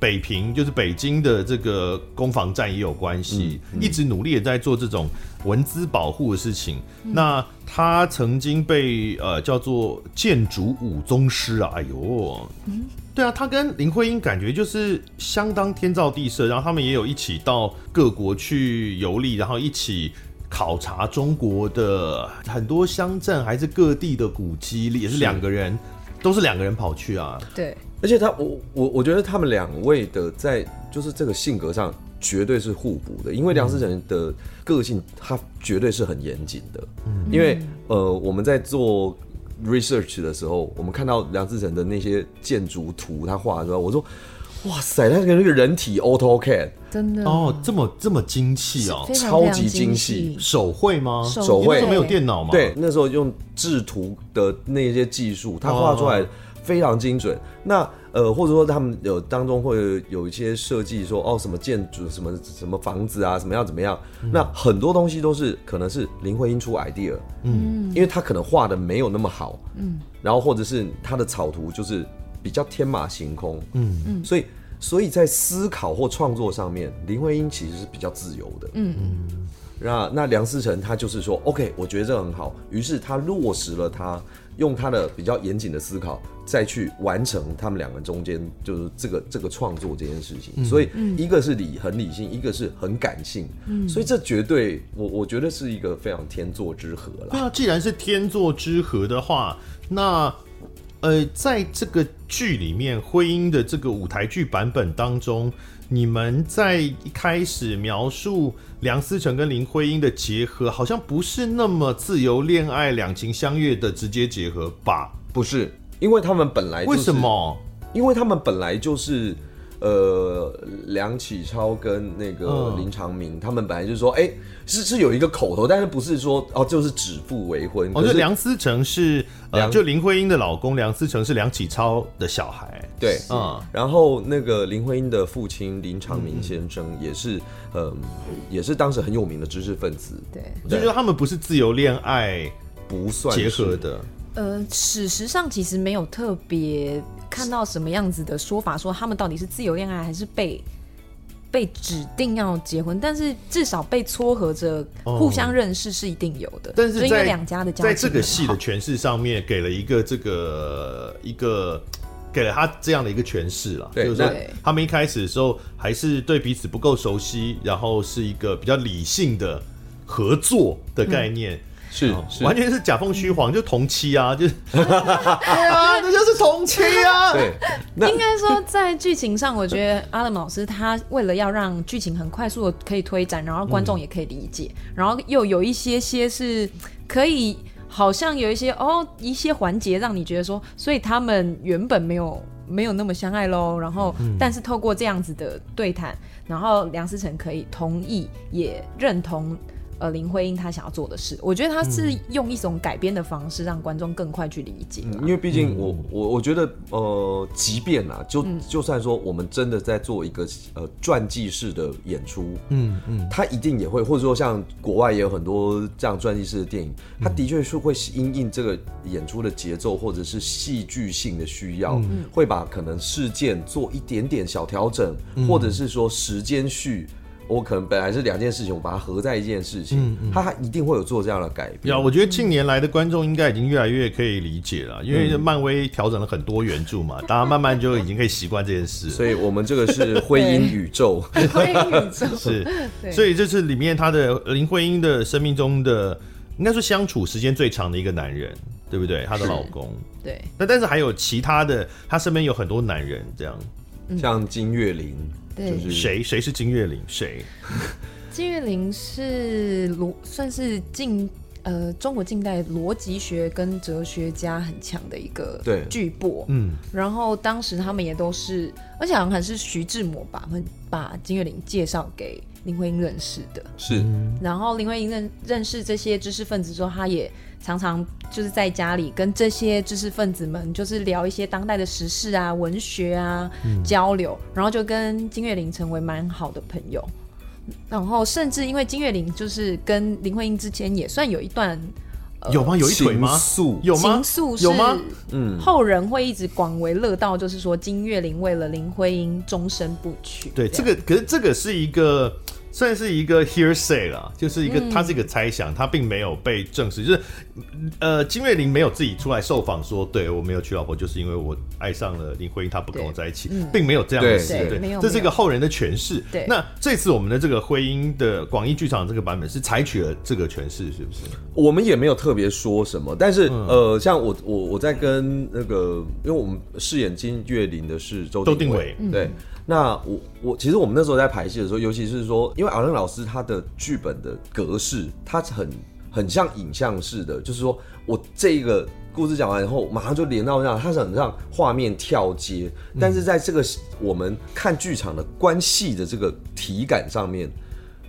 北平就是北京的这个攻防战也有关系，嗯嗯、一直努力也在做这种文资保护的事情。嗯、那他曾经被呃叫做建筑五宗师啊，哎呦，嗯、对啊，他跟林徽因感觉就是相当天造地设，然后他们也有一起到各国去游历，然后一起考察中国的很多乡镇还是各地的古迹，也是两个人，是。都是两个人跑去啊，对。而且他，我我我觉得他们两位的在就是这个性格上绝对是互补的，因为梁思成的个性他绝对是很严谨的，嗯，因为呃我们在做 research 的时候，我们看到梁思成的那些建筑图他画的时候，我说哇塞，他跟那个人体 AutoCAD 真的。哦，这么这么精细哦，超级精细，手绘吗？手绘。没有电脑吗？对，那时候用制图的那些技术，他画出来。非常精准。那呃，或者说他们有当中会有一些设计，说哦，什么建筑、什么什么房子啊，怎么样怎么样？嗯、那很多东西都是可能是林徽因出 idea，嗯，因为他可能画的没有那么好，嗯，然后或者是他的草图就是比较天马行空，嗯嗯，所以所以在思考或创作上面，林徽因其实是比较自由的，嗯嗯。那那梁思成他就是说，OK，我觉得这很好，于是他落实了他。用他的比较严谨的思考，再去完成他们两个中间就是这个这个创作这件事情。嗯、所以一个是理很理性，一个是很感性。嗯，所以这绝对我我觉得是一个非常天作之合了。那既然是天作之合的话，那呃，在这个剧里面，婚姻的这个舞台剧版本当中。你们在一开始描述梁思成跟林徽因的结合，好像不是那么自由恋爱、两情相悦的直接结合吧？不是，因为他们本来就是，为什么？因为他们本来就是。呃，梁启超跟那个林长民，嗯、他们本来就是说，哎、欸，是是有一个口头，但是不是说哦，就是指腹为婚。哦，就梁思成是、呃，就林徽因的老公，梁思成是梁启超的小孩。对，嗯，然后那个林徽因的父亲林长民先生也是，嗯、呃，也是当时很有名的知识分子。对，所以说他们不是自由恋爱，不算结合的。呃，史实上其实没有特别看到什么样子的说法，说他们到底是自由恋爱还是被被指定要结婚，但是至少被撮合着互相认识是一定有的。但是因为两家的家在这个戏的诠释上面，给了一个这个一个给了他这样的一个诠释了，对就是说他们一开始的时候还是对彼此不够熟悉，然后是一个比较理性的合作的概念。嗯是，是完全是假凤虚凰，就同期啊，就是 对啊，那就是同期啊。对，应该说在剧情上，我觉得阿伦老师他为了要让剧情很快速的可以推展，然后观众也可以理解，嗯、然后又有一些些是可以，好像有一些哦一些环节让你觉得说，所以他们原本没有没有那么相爱喽，然后、嗯、但是透过这样子的对谈，然后梁思成可以同意也认同。呃，林徽因她想要做的事，我觉得她是用一种改编的方式，让观众更快去理解。嗯，因为毕竟我我我觉得，呃，即便啊，就就算说我们真的在做一个呃传记式的演出，嗯嗯，他一定也会，或者说像国外也有很多这样传记式的电影，他的确是会因应这个演出的节奏或者是戏剧性的需要，会把可能事件做一点点小调整，或者是说时间序。我可能本来是两件事情，我把它合在一件事情，嗯嗯、他一定会有做这样的改变。呀，我觉得近年来的观众应该已经越来越可以理解了，因为漫威调整了很多原著嘛，大家慢慢就已经可以习惯这件事。所以我们这个是婚姻 宇宙，是，所以这是里面他的林徽因的生命中的，应该说相处时间最长的一个男人。对不对？她的老公。对。那但是还有其他的，她身边有很多男人，这样。嗯、像金岳霖，对，就是谁？谁是金岳霖？谁？金岳霖是逻，算是近呃中国近代逻辑学跟哲学家很强的一个巨擘。嗯，然后当时他们也都是，而且好像还是徐志摩吧，把金岳霖介绍给林徽因认识的。是，然后林徽因认认识这些知识分子之后，他也。常常就是在家里跟这些知识分子们，就是聊一些当代的时事啊、文学啊、嗯、交流，然后就跟金岳霖成为蛮好的朋友。然后甚至因为金岳霖就是跟林徽因之间也算有一段，呃、有吗？有一腿吗？有吗？情愫有吗？嗯，后人会一直广为乐道，就是说金岳霖为了林徽因终身不娶。对，这个可是这个是一个。算是一个 hearsay 啦，就是一个，他是一个猜想，他并没有被证实。就是，呃，金岳霖没有自己出来受访说，对我没有娶老婆，就是因为我爱上了林徽因，他不跟我在一起，并没有这样的事。对，这是一个后人的诠释。对，那这次我们的这个徽因的广义剧场这个版本是采取了这个诠释，是不是？我们也没有特别说什么，但是呃，像我我我在跟那个，因为我们饰演金岳霖的是周周定伟，对。那我我其实我们那时候在排戏的时候，尤其是说，因为阿伦老师他的剧本的格式，他很很像影像式的，就是说我这个故事讲完以后，马上就连到这样，它是很像画面跳接，但是在这个我们看剧场的关系的这个体感上面，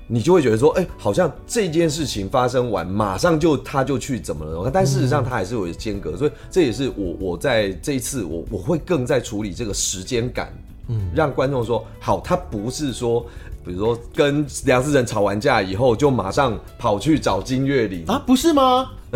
你就会觉得说，哎、欸，好像这件事情发生完，马上就他就去怎么了，但事实上他还是有间隔，所以这也是我我在这一次我我会更在处理这个时间感。嗯，让观众说好，他不是说，比如说跟梁思成吵完架以后，就马上跑去找金岳霖啊，不是吗？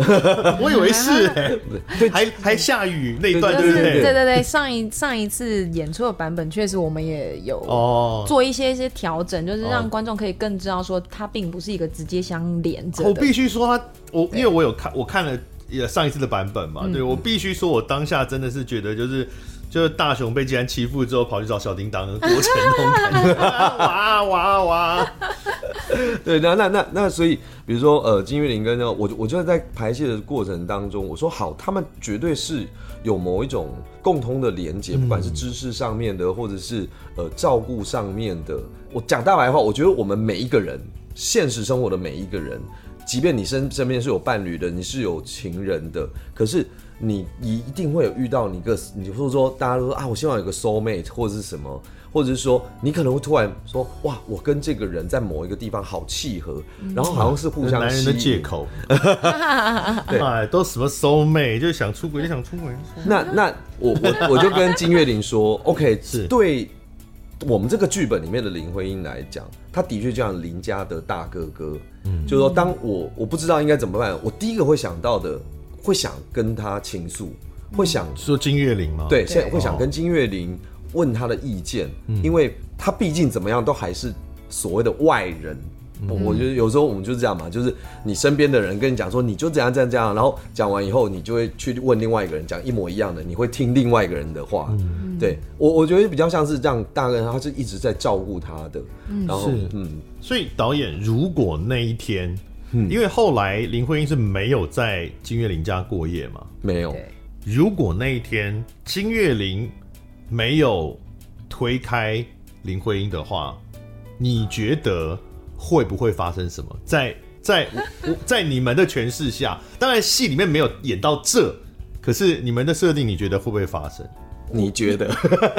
我以为是、欸，对，还还下雨那一段，对不对？对对对，上一上一次演出的版本，确实我们也有哦做一些一些调整，就是让观众可以更知道说，它并不是一个直接相连着。我必须说他，我因为我有看，我看了也上一次的版本嘛，对我必须说，我当下真的是觉得就是。就是大雄被既然欺负之后，跑去找小叮当的过程中，哇哇哇！对，那那那那，所以比如说呃，金玉玲跟那个我，我就在排戏的过程当中，我说好，他们绝对是有某一种共通的连接，不管是知识上面的，或者是呃照顾上面的。我讲大白话，我觉得我们每一个人，现实生活的每一个人，即便你身身边是有伴侣的，你是有情人的，可是。你一定会有遇到你个，你或者说大家都说啊，我希望有个 soul mate 或者是什么，或者是说你可能会突然说哇，我跟这个人在某一个地方好契合，嗯、然后好像是互相男人的借口，对，哎，都什么 soul mate 就想出轨就想出轨。那那我我我就跟金岳霖说，OK，是。对我们这个剧本里面的林徽因来讲，他的确就像林家的大哥哥，嗯，就是说当我我不知道应该怎么办，我第一个会想到的。会想跟他倾诉，会想说金岳霖吗？对，现在会想跟金岳霖问他的意见，因为他毕竟怎么样都还是所谓的外人。我觉得有时候我们就是这样嘛，就是你身边的人跟你讲说，你就这样这样这样，然后讲完以后，你就会去问另外一个人讲一模一样的，你会听另外一个人的话。对我，我觉得比较像是这样，大概他是一直在照顾他的。然后，嗯，所以导演如果那一天。嗯，因为后来林徽因是没有在金岳霖家过夜嘛？没有。如果那一天金岳霖没有推开林徽因的话，你觉得会不会发生什么？在在在你们的诠释下，当然戏里面没有演到这，可是你们的设定，你觉得会不会发生？你觉得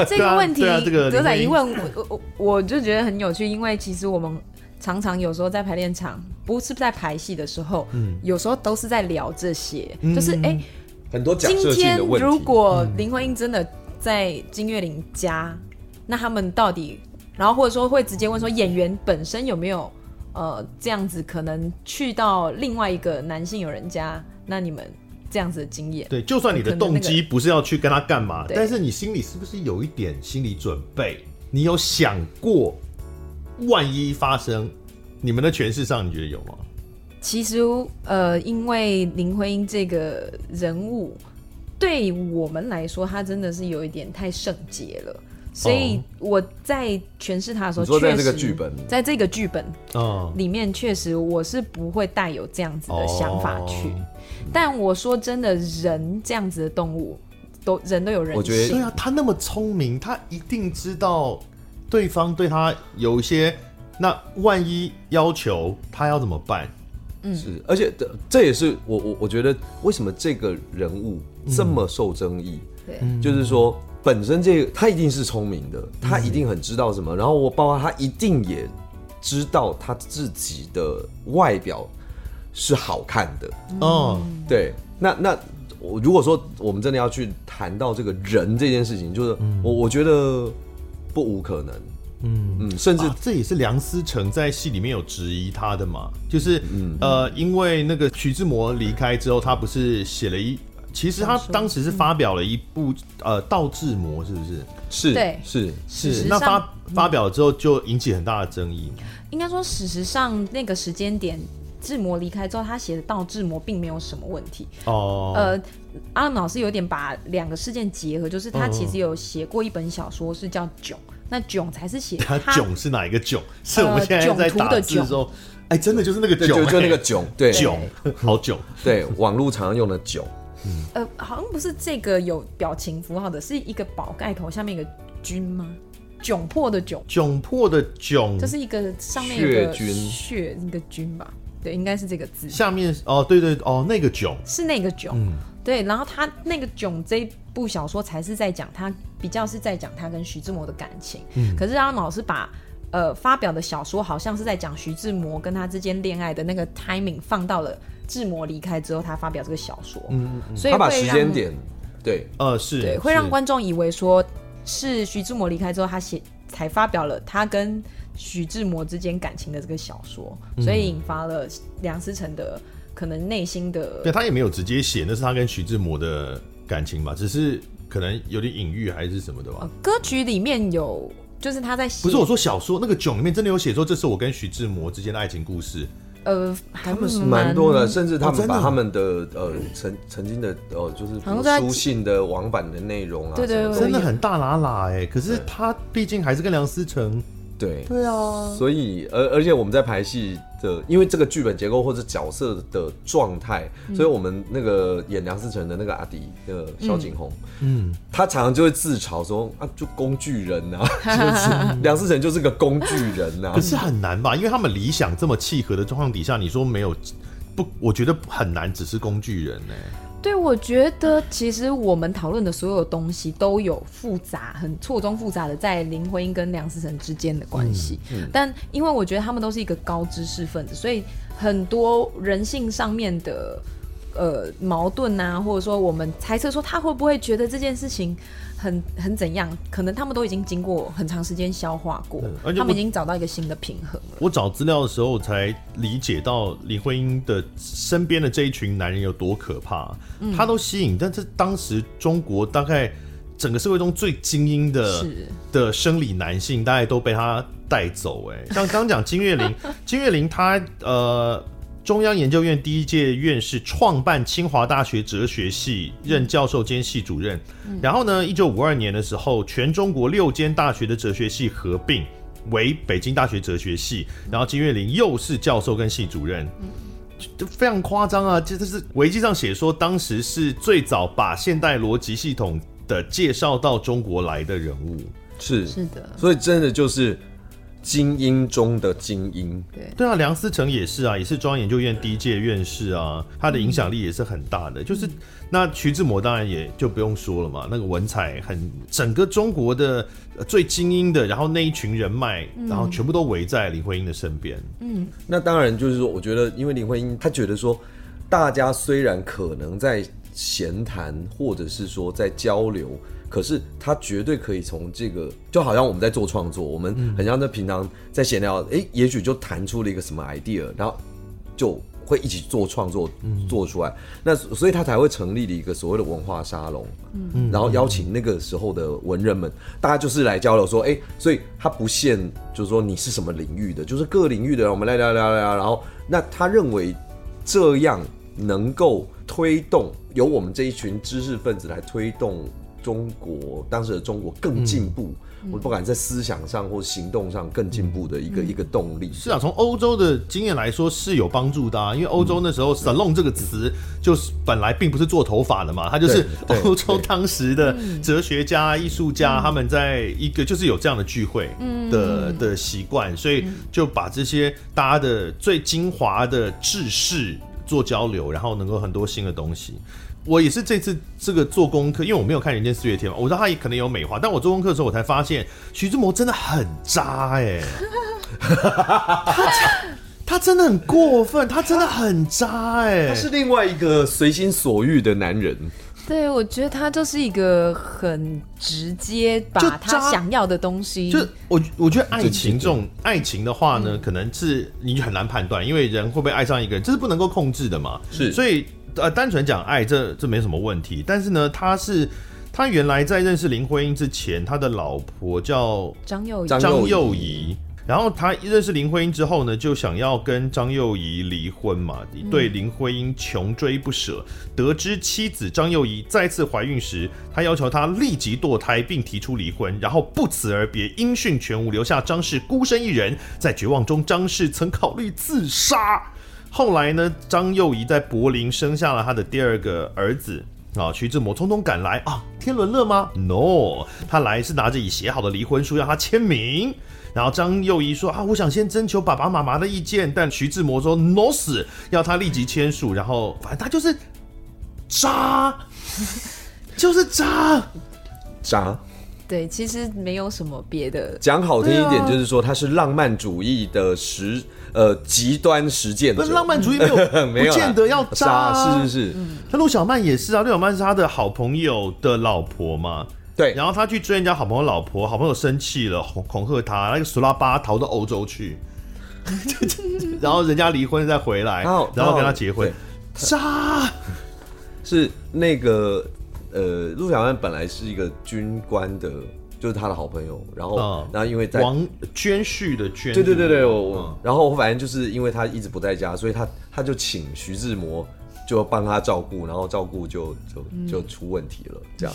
这个问题，这个德仔一问我，我我就觉得很有趣，因为其实我们。常常有时候在排练场，不是在排戏的时候，嗯，有时候都是在聊这些，嗯、就是哎，欸、很多假设性的问题。今天如果林徽因真的在金岳霖家，嗯、那他们到底，然后或者说会直接问说演员本身有没有呃这样子可能去到另外一个男性友人家，那你们这样子的经验？对，就算你的动机不是要去跟他干嘛，但是你心里是不是有一点心理准备？你有想过？万一发生，你们的诠释上你觉得有吗？其实，呃，因为林徽因这个人物，对我们来说，她真的是有一点太圣洁了，所以我在诠释他的时候，说在这个剧本，在这个剧本里面，确实我是不会带有这样子的想法去。哦、但我说真的，人这样子的动物，都人都有人性。我觉得对啊，他那么聪明，他一定知道对方对他有一些，那万一要求他要怎么办？嗯，是，而且这这也是我我我觉得为什么这个人物这么受争议？对、嗯，就是说。本身这个他一定是聪明的，他一定很知道什么。然后我包括他一定也知道他自己的外表是好看的。哦，对。那那我如果说我们真的要去谈到这个人这件事情，就是我我觉得不无可能。嗯嗯，甚至这也是梁思成在戏里面有质疑他的嘛，就是嗯呃，因为那个徐志摩离开之后，他不是写了一。其实他当时是发表了一部呃《道志摩》，是不是？是，对，是是。那发发表了之后，就引起很大的争议。应该说，事实上那个时间点，志摩离开之后，他写的《道志摩》并没有什么问题。哦。呃，阿伦老师有点把两个事件结合，就是他其实有写过一本小说，是叫《囧》，那《囧》才是写他 《囧》是哪一个囧？是我们现在在打字的时候，哎，真的就是那个囧，就就那个囧，对，囧，好囧，对，网络常用的囧。嗯、呃，好像不是这个有表情符号的，是一个宝盖头下面一个军吗？窘迫的窘，窘迫的窘，这是一个上面有个血一个军吧？对，应该是这个字。下面哦，对对哦，那个窘是那个窘，嗯，对。然后他那个囧这部小说才是在讲他比较是在讲他跟徐志摩的感情。嗯，可是阿老师把呃发表的小说好像是在讲徐志摩跟他之间恋爱的那个 timing 放到了。志摩离开之后，他发表这个小说，嗯，所以他把时间点，对，呃，是对，会让观众以为说是徐志摩离开之后，他写才发表了他跟徐志摩之间感情的这个小说，所以引发了梁思成的可能内心的，对他也没有直接写，那是他跟徐志摩的感情吧，只是可能有点隐喻还是什么的吧。呃，歌曲里面有，就是他在写，不是我说小说那个囧里面真的有写说，这是我跟徐志摩之间的爱情故事。呃，他们是蛮多的，甚至他们把他们的呃曾曾经的呃就是书信的往返的内容啊，对对，真的很大喇喇哎。可是他毕竟还是跟梁思成。对对啊，所以而而且我们在排戏的，因为这个剧本结构或者角色的状态，嗯、所以我们那个演梁思成的那个阿迪，那个萧景洪，嗯，他常常就会自嘲说啊，就工具人呐、啊，梁思成就是个工具人呐、啊。可是很难吧？因为他们理想这么契合的状况底下，你说没有不？我觉得很难，只是工具人呢、欸。对，我觉得其实我们讨论的所有东西都有复杂、很错综复杂的在林徽因跟梁思成之间的关系。嗯嗯、但因为我觉得他们都是一个高知识分子，所以很多人性上面的呃矛盾啊，或者说我们猜测说他会不会觉得这件事情。很很怎样？可能他们都已经经过很长时间消化过，而且他们已经找到一个新的平衡了。我找资料的时候才理解到林徽因的身边的这一群男人有多可怕。嗯，他都吸引，但是当时中国大概整个社会中最精英的是的生理男性，大概都被他带走。哎，像刚刚讲金岳霖，金岳霖他呃。中央研究院第一届院士，创办清华大学哲学系，任教授兼系主任。嗯、然后呢，一九五二年的时候，全中国六间大学的哲学系合并为北京大学哲学系。然后金岳霖又是教授跟系主任，就非常夸张啊！这这是维基上写说，当时是最早把现代逻辑系统的介绍到中国来的人物。是是的，所以真的就是。精英中的精英，对。对啊，梁思成也是啊，也是中央研究院第一届院士啊，他的影响力也是很大的。嗯、就是那徐志摩当然也就不用说了嘛，那个文采很，整个中国的最精英的，然后那一群人脉，嗯、然后全部都围在林徽因的身边。嗯，那当然就是说，我觉得因为林徽因，她觉得说，大家虽然可能在闲谈，或者是说在交流。可是他绝对可以从这个，就好像我们在做创作，我们很像在平常在闲聊，哎、欸，也许就谈出了一个什么 idea，然后就会一起做创作，做出来。那所以他才会成立了一个所谓的文化沙龙，嗯，然后邀请那个时候的文人们，大家就是来交流，说，哎、欸，所以他不限，就是说你是什么领域的，就是各领域的人，我们来聊聊聊，然后那他认为这样能够推动，由我们这一群知识分子来推动。中国当时的中国更进步，我不敢在思想上或行动上更进步的一个、嗯、一个动力。是啊，从欧洲的经验来说是有帮助的啊，因为欧洲那时候 “salon” 这个词就是本来并不是做头发的嘛，它就是欧洲当时的哲学家、艺术家他们在一个就是有这样的聚会的的习惯，所以就把这些大家的最精华的知识做交流，然后能够很多新的东西。我也是这次这个做功课，因为我没有看《人间四月天》嘛，我知道他也可能有美化，但我做功课的时候，我才发现徐志摩真的很渣哎、欸，他 他真的很过分，他真的很渣哎、欸，他是另外一个随心所欲的男人。对，我觉得他就是一个很直接把他想要的东西，就我我觉得爱情这种爱情的话呢，可能是你很难判断，因为人会不会爱上一个人，这是不能够控制的嘛，是，所以。呃，单纯讲爱，这这没什么问题。但是呢，他是他原来在认识林徽因之前，他的老婆叫张幼张幼仪。然后他认识林徽因之后呢，就想要跟张幼仪离婚嘛，对林徽因穷追不舍。得知妻子张幼仪再次怀孕时，他要求她立即堕胎，并提出离婚，然后不辞而别，音讯全无，留下张氏孤身一人。在绝望中，张氏曾考虑自杀。后来呢，张幼仪在柏林生下了他的第二个儿子啊。徐志摩匆匆赶来啊，天伦乐吗？No，他来是拿着已写好的离婚书要他签名。然后张幼仪说啊，我想先征求爸爸妈妈的意见，但徐志摩说 No 死，要他立即签署。然后反正他就是渣，就是渣，渣。对，其实没有什么别的。讲好听一点，就是说他是浪漫主义的实呃极端实践者。不是浪漫主义没有 没有不见得要渣，啊，是是是。那陆小曼也是啊，陆小曼是他的好朋友的老婆嘛。对，然后他去追人家好朋友老婆，好朋友生气了，恐恐吓他，那个苏拉巴逃到欧洲去，然后人家离婚再回来，然后，然后跟他结婚。渣是那个。呃，陆小曼本来是一个军官的，就是他的好朋友，然后，嗯、然后因为在王捐婿的捐，对对对对，我，嗯、然后反正就是因为他一直不在家，所以他他就请徐志摩就帮他照顾，然后照顾就就就出问题了，嗯、这样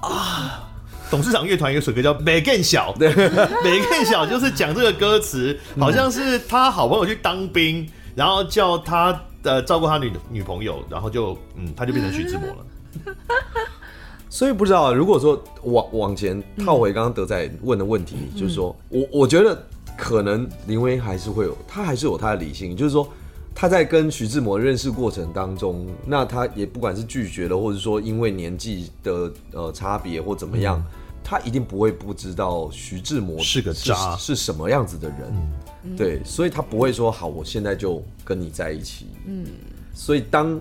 啊。董事长乐团一个水歌叫《美更小》，对，《美更小》就是讲这个歌词，好像是他好朋友去当兵，然后叫他呃照顾他女女朋友，然后就嗯，他就变成徐志摩了。所以不知道，如果说往往前套回刚刚德仔问的问题，嗯、就是说我我觉得可能林徽因还是会有，他还是有他的理性，就是说他在跟徐志摩认识过程当中，那他也不管是拒绝了，或者说因为年纪的呃差别或怎么样，嗯、他一定不会不知道徐志摩是个渣，是什么样子的人，嗯、对，所以他不会说好，我现在就跟你在一起，嗯，所以当。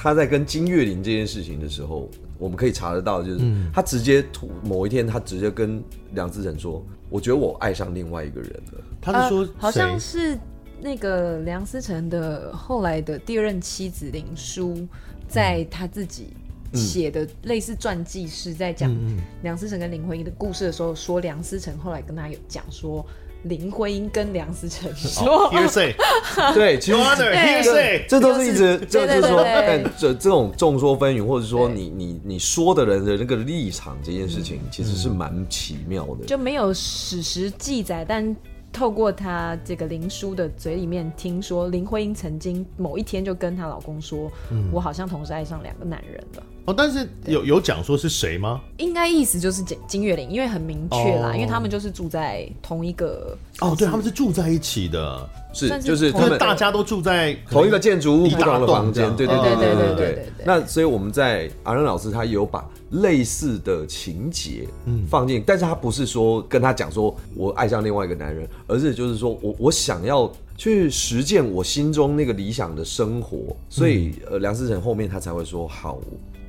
他在跟金岳霖这件事情的时候，我们可以查得到，就是他直接某一天，他直接跟梁思成说：“我觉得我爱上另外一个人了。”他是说、呃，好像是那个梁思成的后来的第二任妻子林书，在他自己写的类似传记，是在讲梁思成跟林徽因的故事的时候，说梁思成后来跟他有讲说。林徽因跟梁思成说，hearsay，对，其实 hearsay，这都是一直，这就是说，但这这种众说纷纭，或者说你你你说的人的那个立场，这件事情其实是蛮奇妙的，就没有史实记载，但透过她这个林叔的嘴里面，听说林徽因曾经某一天就跟她老公说，我好像同时爱上两个男人了。哦，但是有有讲说是谁吗？应该意思就是金金岳霖，因为很明确啦，因为他们就是住在同一个。哦，对，他们是住在一起的，是就是他们大家都住在同一个建筑物不同的房间，对对对对对对。那所以我们在阿仁老师他有把类似的情节放进，但是他不是说跟他讲说我爱上另外一个男人，而是就是说我我想要去实践我心中那个理想的生活，所以呃梁思成后面他才会说好。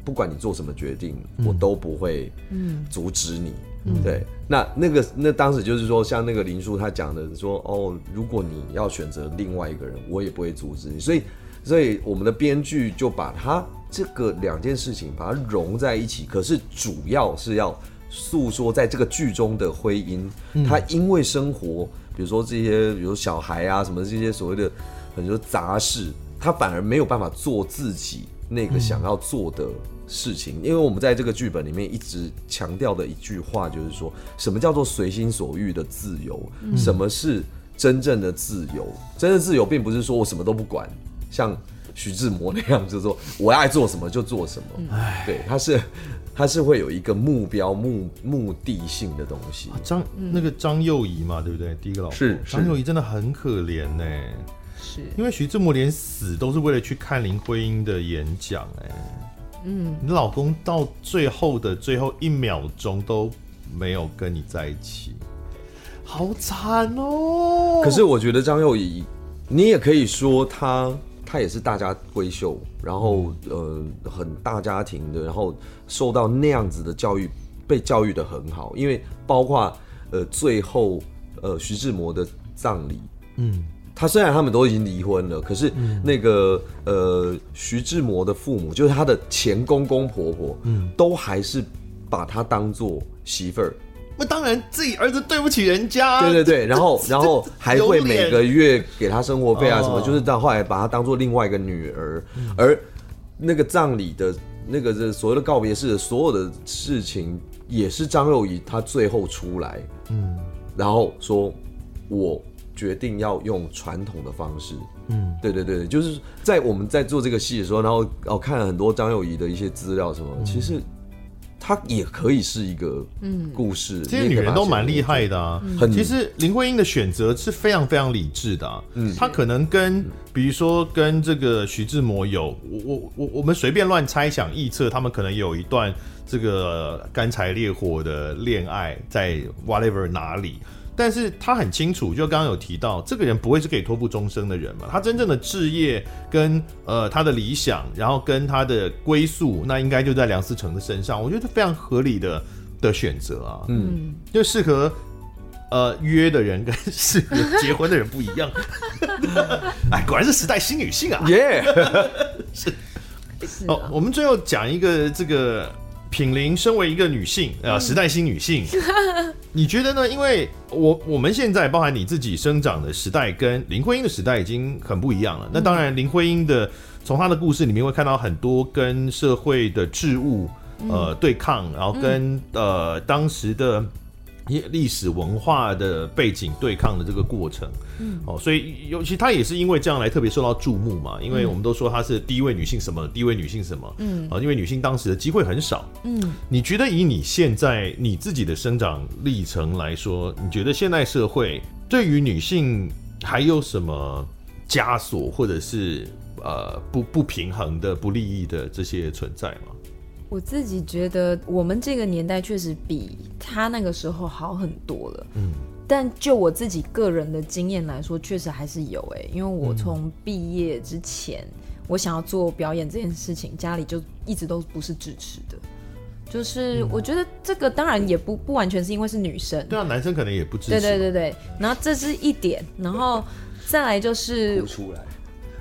不管你做什么决定，我都不会阻止你。嗯、对，那那个那当时就是说，像那个林叔他讲的说，哦，如果你要选择另外一个人，我也不会阻止你。所以，所以我们的编剧就把他这个两件事情把它融在一起。可是主要是要诉说，在这个剧中的婚姻，他因为生活，比如说这些，比如小孩啊什么这些所谓的很多杂事，他反而没有办法做自己那个想要做的。事情，因为我们在这个剧本里面一直强调的一句话就是说，什么叫做随心所欲的自由？嗯、什么是真正的自由？真正的自由并不是说我什么都不管，像徐志摩那样，就是说我爱做什么就做什么。嗯、对，他是他是会有一个目标、目目的性的东西。张、啊、那个张幼仪嘛，对不对？第一个老婆是张幼仪，真的很可怜呢。是因为徐志摩连死都是为了去看林徽因的演讲，哎。嗯，你老公到最后的最后一秒钟都没有跟你在一起，好惨哦！可是我觉得张幼仪，你也可以说她，她也是大家闺秀，然后呃很大家庭的，然后受到那样子的教育，被教育的很好，因为包括呃最后呃徐志摩的葬礼，嗯。他虽然他们都已经离婚了，可是那个、嗯、呃徐志摩的父母，就是他的前公公婆婆，嗯，都还是把他当做媳妇儿。那当然自己儿子对不起人家，对对对，然后然后还会每个月给他生活费啊什么，哦、就是到后来把他当做另外一个女儿。嗯、而那个葬礼的那个这所谓的告别式的所有的事情，也是张幼仪她最后出来，嗯，然后说我。决定要用传统的方式，嗯，对对对，就是在我们在做这个戏的时候，然后哦看了很多张幼仪的一些资料什么，嗯、其实她也可以是一个嗯。故事，这些女人都蛮厉害的啊。很，其实林徽因的选择是非常非常理智的、啊，嗯，她可能跟比如说跟这个徐志摩有，我我我我们随便乱猜想臆测，他们可能有一段这个干柴烈火的恋爱，在 whatever 哪里。但是他很清楚，就刚刚有提到，这个人不会是可以托付终生的人嘛。他真正的置业跟呃他的理想，然后跟他的归宿，那应该就在梁思成的身上。我觉得非常合理的的选择啊，嗯，就适合呃约的人跟适合结婚的人不一样。哎，果然是时代新女性啊，耶 Yeah！是是哦，我们最后讲一个这个。品玲身为一个女性啊，呃，时代新女性，你觉得呢？因为我我们现在包含你自己生长的时代，跟林徽因的时代已经很不一样了。那当然，林徽因的从她的故事里面会看到很多跟社会的事物呃对抗，然后跟呃当时的。历史文化的背景对抗的这个过程，嗯，哦，所以尤其她也是因为这样来特别受到注目嘛，因为我们都说她是第一位女性什么，第一位女性什么，嗯，啊，因为女性当时的机会很少，嗯，你觉得以你现在你自己的生长历程来说，你觉得现代社会对于女性还有什么枷锁，或者是呃不不平衡的不利益的这些存在吗？我自己觉得，我们这个年代确实比他那个时候好很多了。嗯，但就我自己个人的经验来说，确实还是有哎、欸，因为我从毕业之前，嗯、我想要做表演这件事情，家里就一直都不是支持的。就是我觉得这个当然也不不完全是因为是女生，对啊，男生可能也不支持。对对对对，然后这是一点，然后再来就是。出来。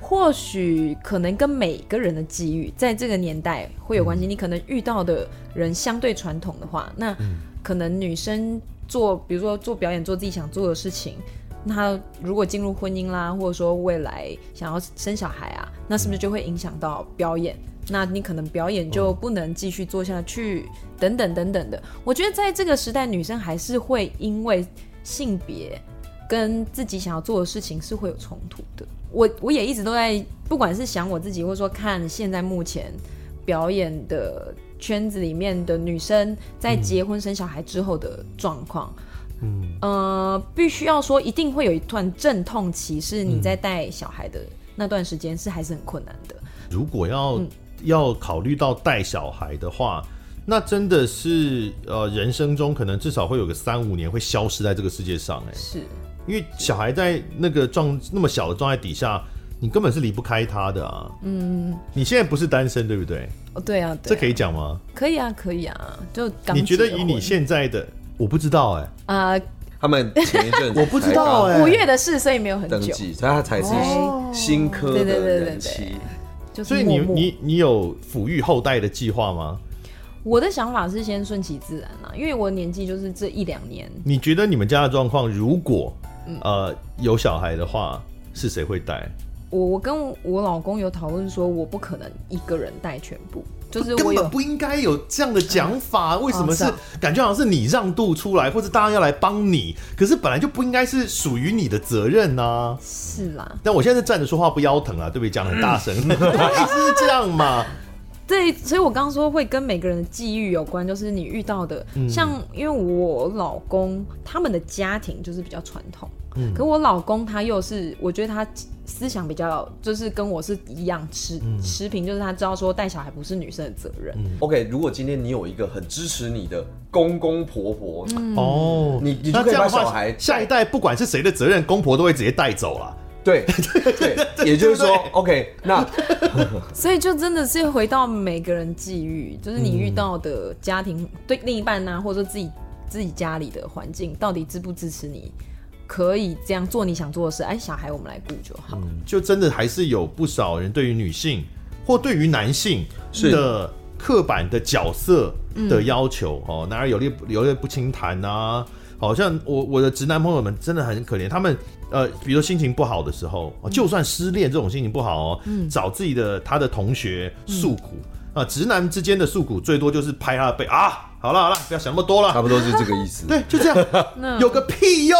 或许可能跟每个人的机遇在这个年代会有关系。嗯、你可能遇到的人相对传统的话，那可能女生做，比如说做表演，做自己想做的事情。那如果进入婚姻啦，或者说未来想要生小孩啊，那是不是就会影响到表演？嗯、那你可能表演就不能继续做下去，嗯、等等等等的。我觉得在这个时代，女生还是会因为性别跟自己想要做的事情是会有冲突的。我我也一直都在，不管是想我自己，或者说看现在目前表演的圈子里面的女生在结婚生小孩之后的状况，嗯，呃，必须要说一定会有一段阵痛期，是你在带小孩的那段时间是还是很困难的。如果要、嗯、要考虑到带小孩的话，那真的是呃人生中可能至少会有个三五年会消失在这个世界上，哎，是。因为小孩在那个状那么小的状态底下，你根本是离不开他的啊。嗯，你现在不是单身对不对？哦，对啊，这可以讲吗？可以啊，可以啊。就你觉得以你现在的，我不知道哎。啊，他们前一阵 我不知道哎，五月的事，所以没有很久，所以他才是新科的人妻。所以你你你有抚育后代的计划吗？我的想法是先顺其自然啦，因为我年纪就是这一两年。你觉得你们家的状况，如果呃，有小孩的话，是谁会带？我我跟我老公有讨论说，我不可能一个人带全部。就是根本不应该有这样的讲法。为什么是感觉好像是你让渡出来，或者大家要来帮你？可是本来就不应该是属于你的责任呢、是啦，但我现在是站着说话不腰疼啊，对不对？讲很大声，意思是这样嘛？对，所以我刚刚说会跟每个人的际遇有关，就是你遇到的，嗯。像因为我老公他们的家庭就是比较传统，嗯。可我老公他又是，我觉得他思想比较就是跟我是一样持嗯。持平，就是他知道说带小孩不是女生的责任，OK，如果今天你有一个很支持你的公公婆婆，哦，你你就可以把小孩下一代不管是谁的责任，公婆都会直接带走了。对 对，也就是说，OK，那 所以就真的是回到每个人际遇，就是你遇到的家庭、对另一半呐、或者说自己自己家里的环境，到底支不支持你可以这样做你想做的事？哎，小孩我们来顾就好。就真的还是有不少人对于女性或对于男性是的刻板的角色的要求哦，男儿有泪有泪不轻弹啊。好像我我的直男朋友们真的很可怜，他们呃，比如说心情不好的时候，就算失恋这种心情不好哦，嗯。找自己的他的同学诉苦啊，直男之间的诉苦最多就是拍他的背啊，好了好了，不要想那么多了差，不多是这个意思。对，就这样，有个屁用，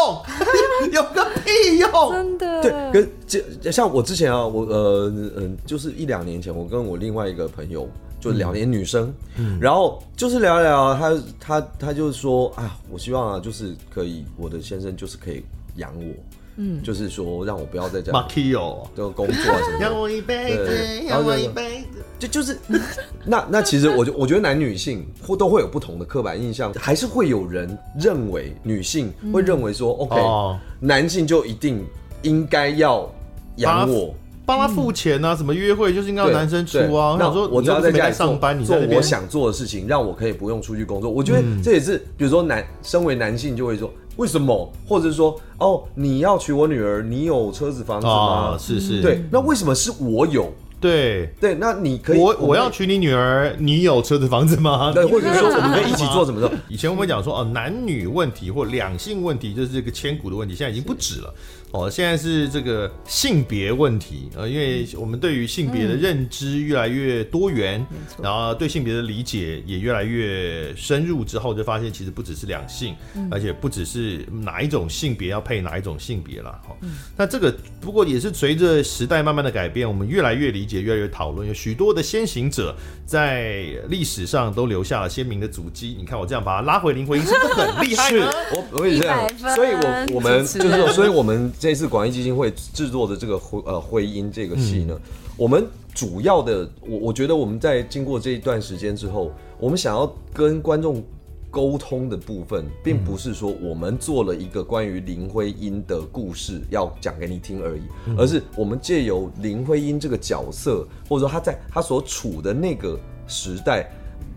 有个屁用，真的，对，跟这像我之前啊，我呃嗯，就是一两年前，我跟我另外一个朋友就聊天，女生，嗯。然后就是聊一聊，她她她就说啊，我希望啊，就是可以，我的先生就是可以养我，嗯，就是说让我不要再这样。Marky 哦，这个工作啊什么的。养我一辈子，对养我一辈子。就就是，那那其实我就我觉得男女性或都会有不同的刻板印象，还是会有人认为女性会认为说、OK，哦。男性就一定应该要养我，帮他付钱啊，什么约会就是应该要男生出啊。那想说我只要在家里上班，你做在那边做我想做的事情，让我可以不用出去工作。我觉得嗯这也是，比如说男身为男性就会说为什么，或者是说哦，你要娶我女儿，你有车子房子吗？哦，是是，对，那为什么是我有？对。对，那你可以，我我要娶你女儿，你有车子房子吗？对，或者说 我们可以一起做什么的。以前我们讲说哦，男女问题或两性问题，就是这个千古的问题，现在已经不止了。哦，现在是这个性别问题，呃，因为我们对于性别的认知越来越多元，然后对性别的理解也越来越深入之后，就发现其实不只是两性，而且不只是哪一种性别要配哪一种性别了。哈，那这个不过也是随着时代慢慢的改变，我们越来越理解，越来越讨论，有许多的先行者在历史上都留下了鲜明的足迹。你看我这样把它拉回林徽因，是不是很厉害是呢？我我也这样，所以我我们就是说，所以我们这次广义基金会制作的这个徽呃徽因这个戏呢，我们主要的我我觉得我们在经过这一段时间之后，我们想要跟观众沟通的部分，并不是说我们做了一个关于林徽因的故事要讲给你听而已，而是我们借由林徽因这个角色，或者说他在他所处的那个时代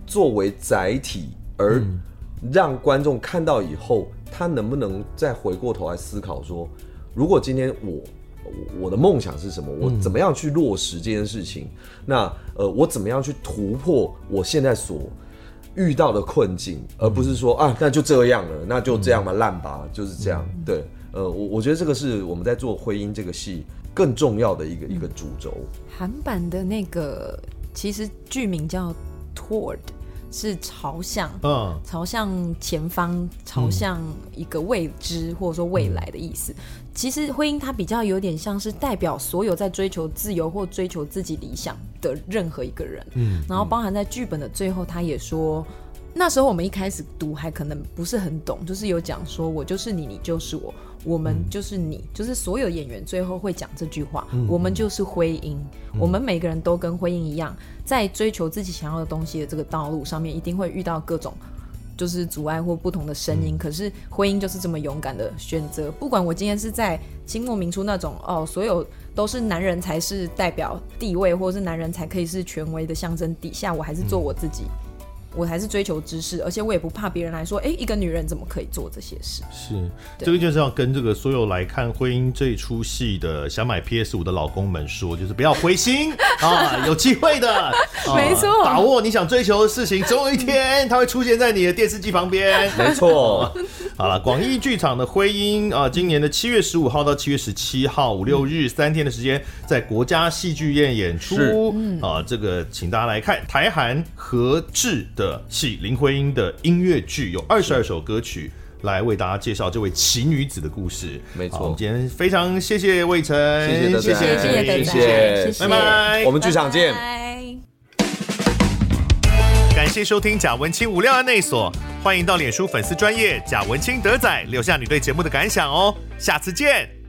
作为载体而。让观众看到以后，他能不能再回过头来思考说，如果今天我我我的梦想是什么？我怎么样去落实这件事情？那呃，我怎么样去突破我现在所遇到的困境，而不是说啊，那就这样了，那就这样吧，烂吧，就是这样。对，呃，我我觉得这个是我们在做婚姻这个戏更重要的一个一个主轴。韩版的那个其实剧名叫 Toward，是朝向，嗯，朝向前方，朝向一个未知、或者说未来的意思。其实婚姻它比较有点像是代表所有在追求自由或追求自己理想的任何一个人。嗯，然后包含在剧本的最后，他也说。那时候我们一开始读还可能不是很懂，就是有讲说我就是你，你就是我，我们就是你，就是所有演员最后会讲这句话，我们就是徽因，我们每个人都跟徽因一样，在追求自己想要的东西的这个道路上面，一定会遇到各种就是阻碍或不同的声音。可是徽因就是这么勇敢的选择，不管我今天是在清末明初那种哦，所有都是男人才是代表地位，或者是男人才可以是权威的象征底下，我还是做我自己。我还是追求知识，而且我也不怕别人来说，哎、欸，一个女人怎么可以做这些事？是，这个就是要跟这个所有来看婚姻这一出戏的想买 PS 五的老公们说，就是不要灰心 啊，有机会的，啊、没错，把握你想追求的事情，总有一天它会出现在你的电视机旁边。没错，好了，广义剧场的婚姻啊，今年的七月十五号到七月十七号五六日三天的时间，在国家戏剧院演出。啊，这个请大家来看台韩合制的戏林徽因的音乐剧，有二十二首歌曲来为大家介绍这位奇女子的故事。没错，我们今天非常谢谢魏晨，谢谢谢谢谢谢，谢谢，拜拜，我们剧场见。感谢收听贾文清无料案内所，欢迎到脸书粉丝专业贾文清德仔留下你对节目的感想哦，下次见。